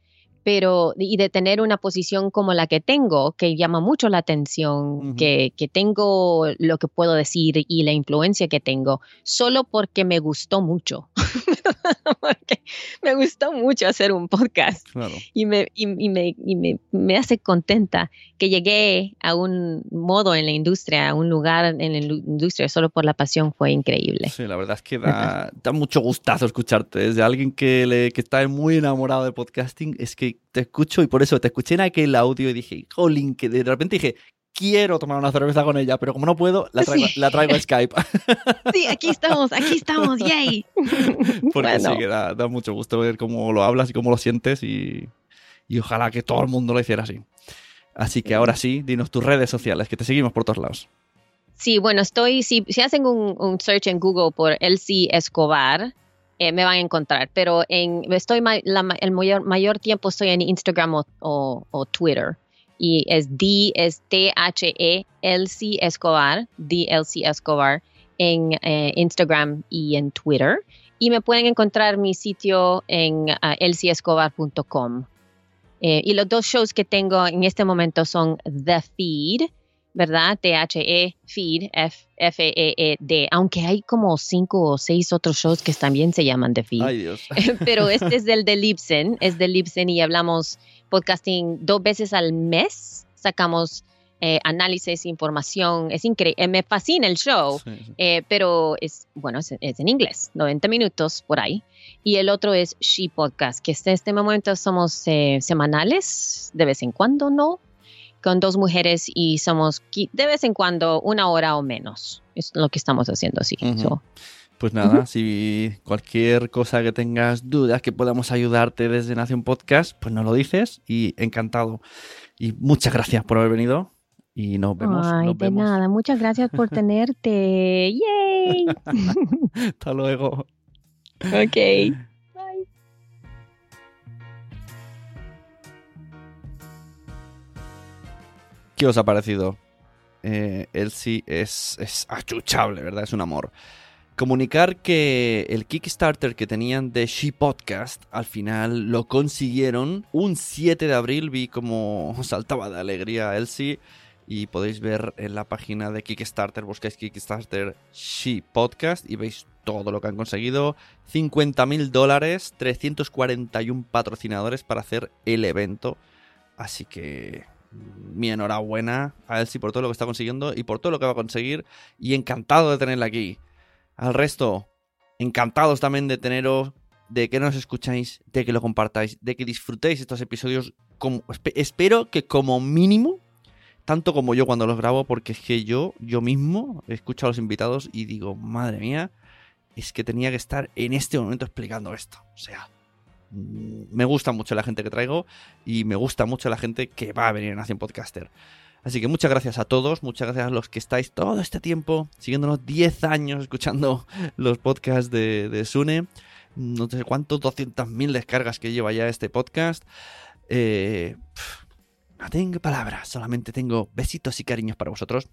pero y de tener una posición como la que tengo, que llama mucho la atención, que, que, tengo lo que puedo decir y la influencia que tengo, solo porque me gustó mucho. porque me gustó mucho hacer un podcast y, me, y, me, y me, me, hace contenta que llegué a un modo en la industria, a un lugar en la industria solo por la pasión, fue increíble. Sí, la verdad es que da, da mucho gustazo escucharte desde alguien que, le, que está muy enamorado de podcasting, es que te escucho y por eso te escuché en aquel audio y dije, jolín, que de repente dije, quiero tomar una cerveza con ella, pero como no puedo, la traigo, la traigo a Skype. Sí, aquí estamos, aquí estamos, yay. Porque sí, que da, mucho gusto ver cómo lo hablas y cómo lo sientes y, y ojalá que todo el mundo lo hiciera así. Así que ahora sí, dinos tus redes sociales, que te seguimos por todos lados. Sí, bueno, estoy, si, si hacen un, un search en Google por Elsie Escobar, eh, me van a encontrar. Pero en, estoy el mayor, mayor tiempo estoy en Instagram o, Twitter. Y es D, es T-H-E-L-C Escobar, D-L-C Escobar, en eh, Instagram y en Twitter. Y me pueden encontrar mi sitio en uh, y los dos shows que tengo en este momento son The Feed, ¿verdad? T-H-E, Feed, F-E-E-D, aunque hay como cinco o seis otros shows que también se llaman The Feed. Ay, Dios. Pero este es del de Libsyn, es de Libsyn y hablamos podcasting dos veces al mes, sacamos eh, análisis, información, es increíble, me fascina el show, eh, pero es, bueno, es, en inglés, 90 minutos por ahí. Y el otro es She Podcast, que en este momento somos eh, semanales, de vez en cuando, ¿no? Con dos mujeres y somos de vez en cuando una hora o menos. Es lo que estamos haciendo así. Pues nada, si cualquier cosa que tengas dudas que podamos ayudarte desde Nación Podcast, pues nos lo dices y encantado. Y muchas gracias por haber venido y nos vemos. Ay, de nada, muchas gracias por tenerte. ¡Yay! Hasta luego. Ok. ¿Qué os ha parecido? Eh, Elsie es, es achuchable, ¿verdad? Es un amor. Comunicar que el Kickstarter que tenían de She Podcast al final lo consiguieron. Un 7 de abril vi como saltaba de alegría Elsie. Y podéis ver en la página de Kickstarter, buscáis Kickstarter She Podcast y veis todo lo que han conseguido. 50 mil dólares, 341 patrocinadores para hacer el evento. Así que mi enhorabuena a Elsie por todo lo que está consiguiendo y por todo lo que va a conseguir. Y encantado de tenerla aquí. Al resto, encantados también de teneros, de que nos escucháis, de que lo compartáis, de que disfrutéis estos episodios. Espero que como mínimo, tanto como yo cuando los grabo, porque es que yo, yo mismo, escucho a los invitados y digo, madre mía, es que tenía que estar en este momento explicando esto. O sea, me gusta mucho la gente que traigo y me gusta mucho la gente que va a venir a Nación Podcaster. Así que muchas gracias a todos, muchas gracias a los que estáis todo este tiempo siguiéndonos 10 años escuchando los podcasts de, de Sune. No sé cuántos, 200.000 descargas que lleva ya este podcast. Eh, no tengo palabras, solamente tengo besitos y cariños para vosotros.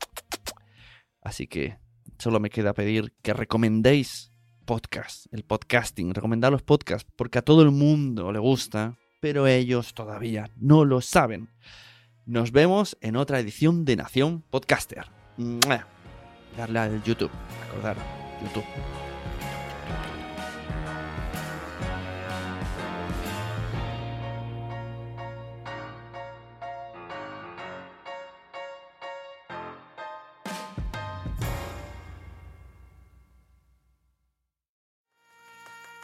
Así que solo me queda pedir que recomendéis podcast, el podcasting, recomendar los podcasts, porque a todo el mundo le gusta, pero ellos todavía no lo saben. Nos vemos en otra edición de Nación Podcaster. Darle al YouTube, acordar, YouTube.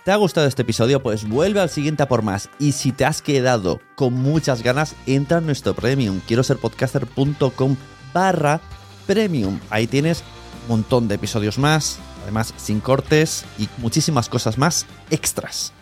¿Te ha gustado este episodio? Pues vuelve al siguiente a por más. Y si te has quedado con muchas ganas, entra en nuestro premium. Quiero ser podcaster.com barra premium. Ahí tienes un montón de episodios más, además sin cortes y muchísimas cosas más extras.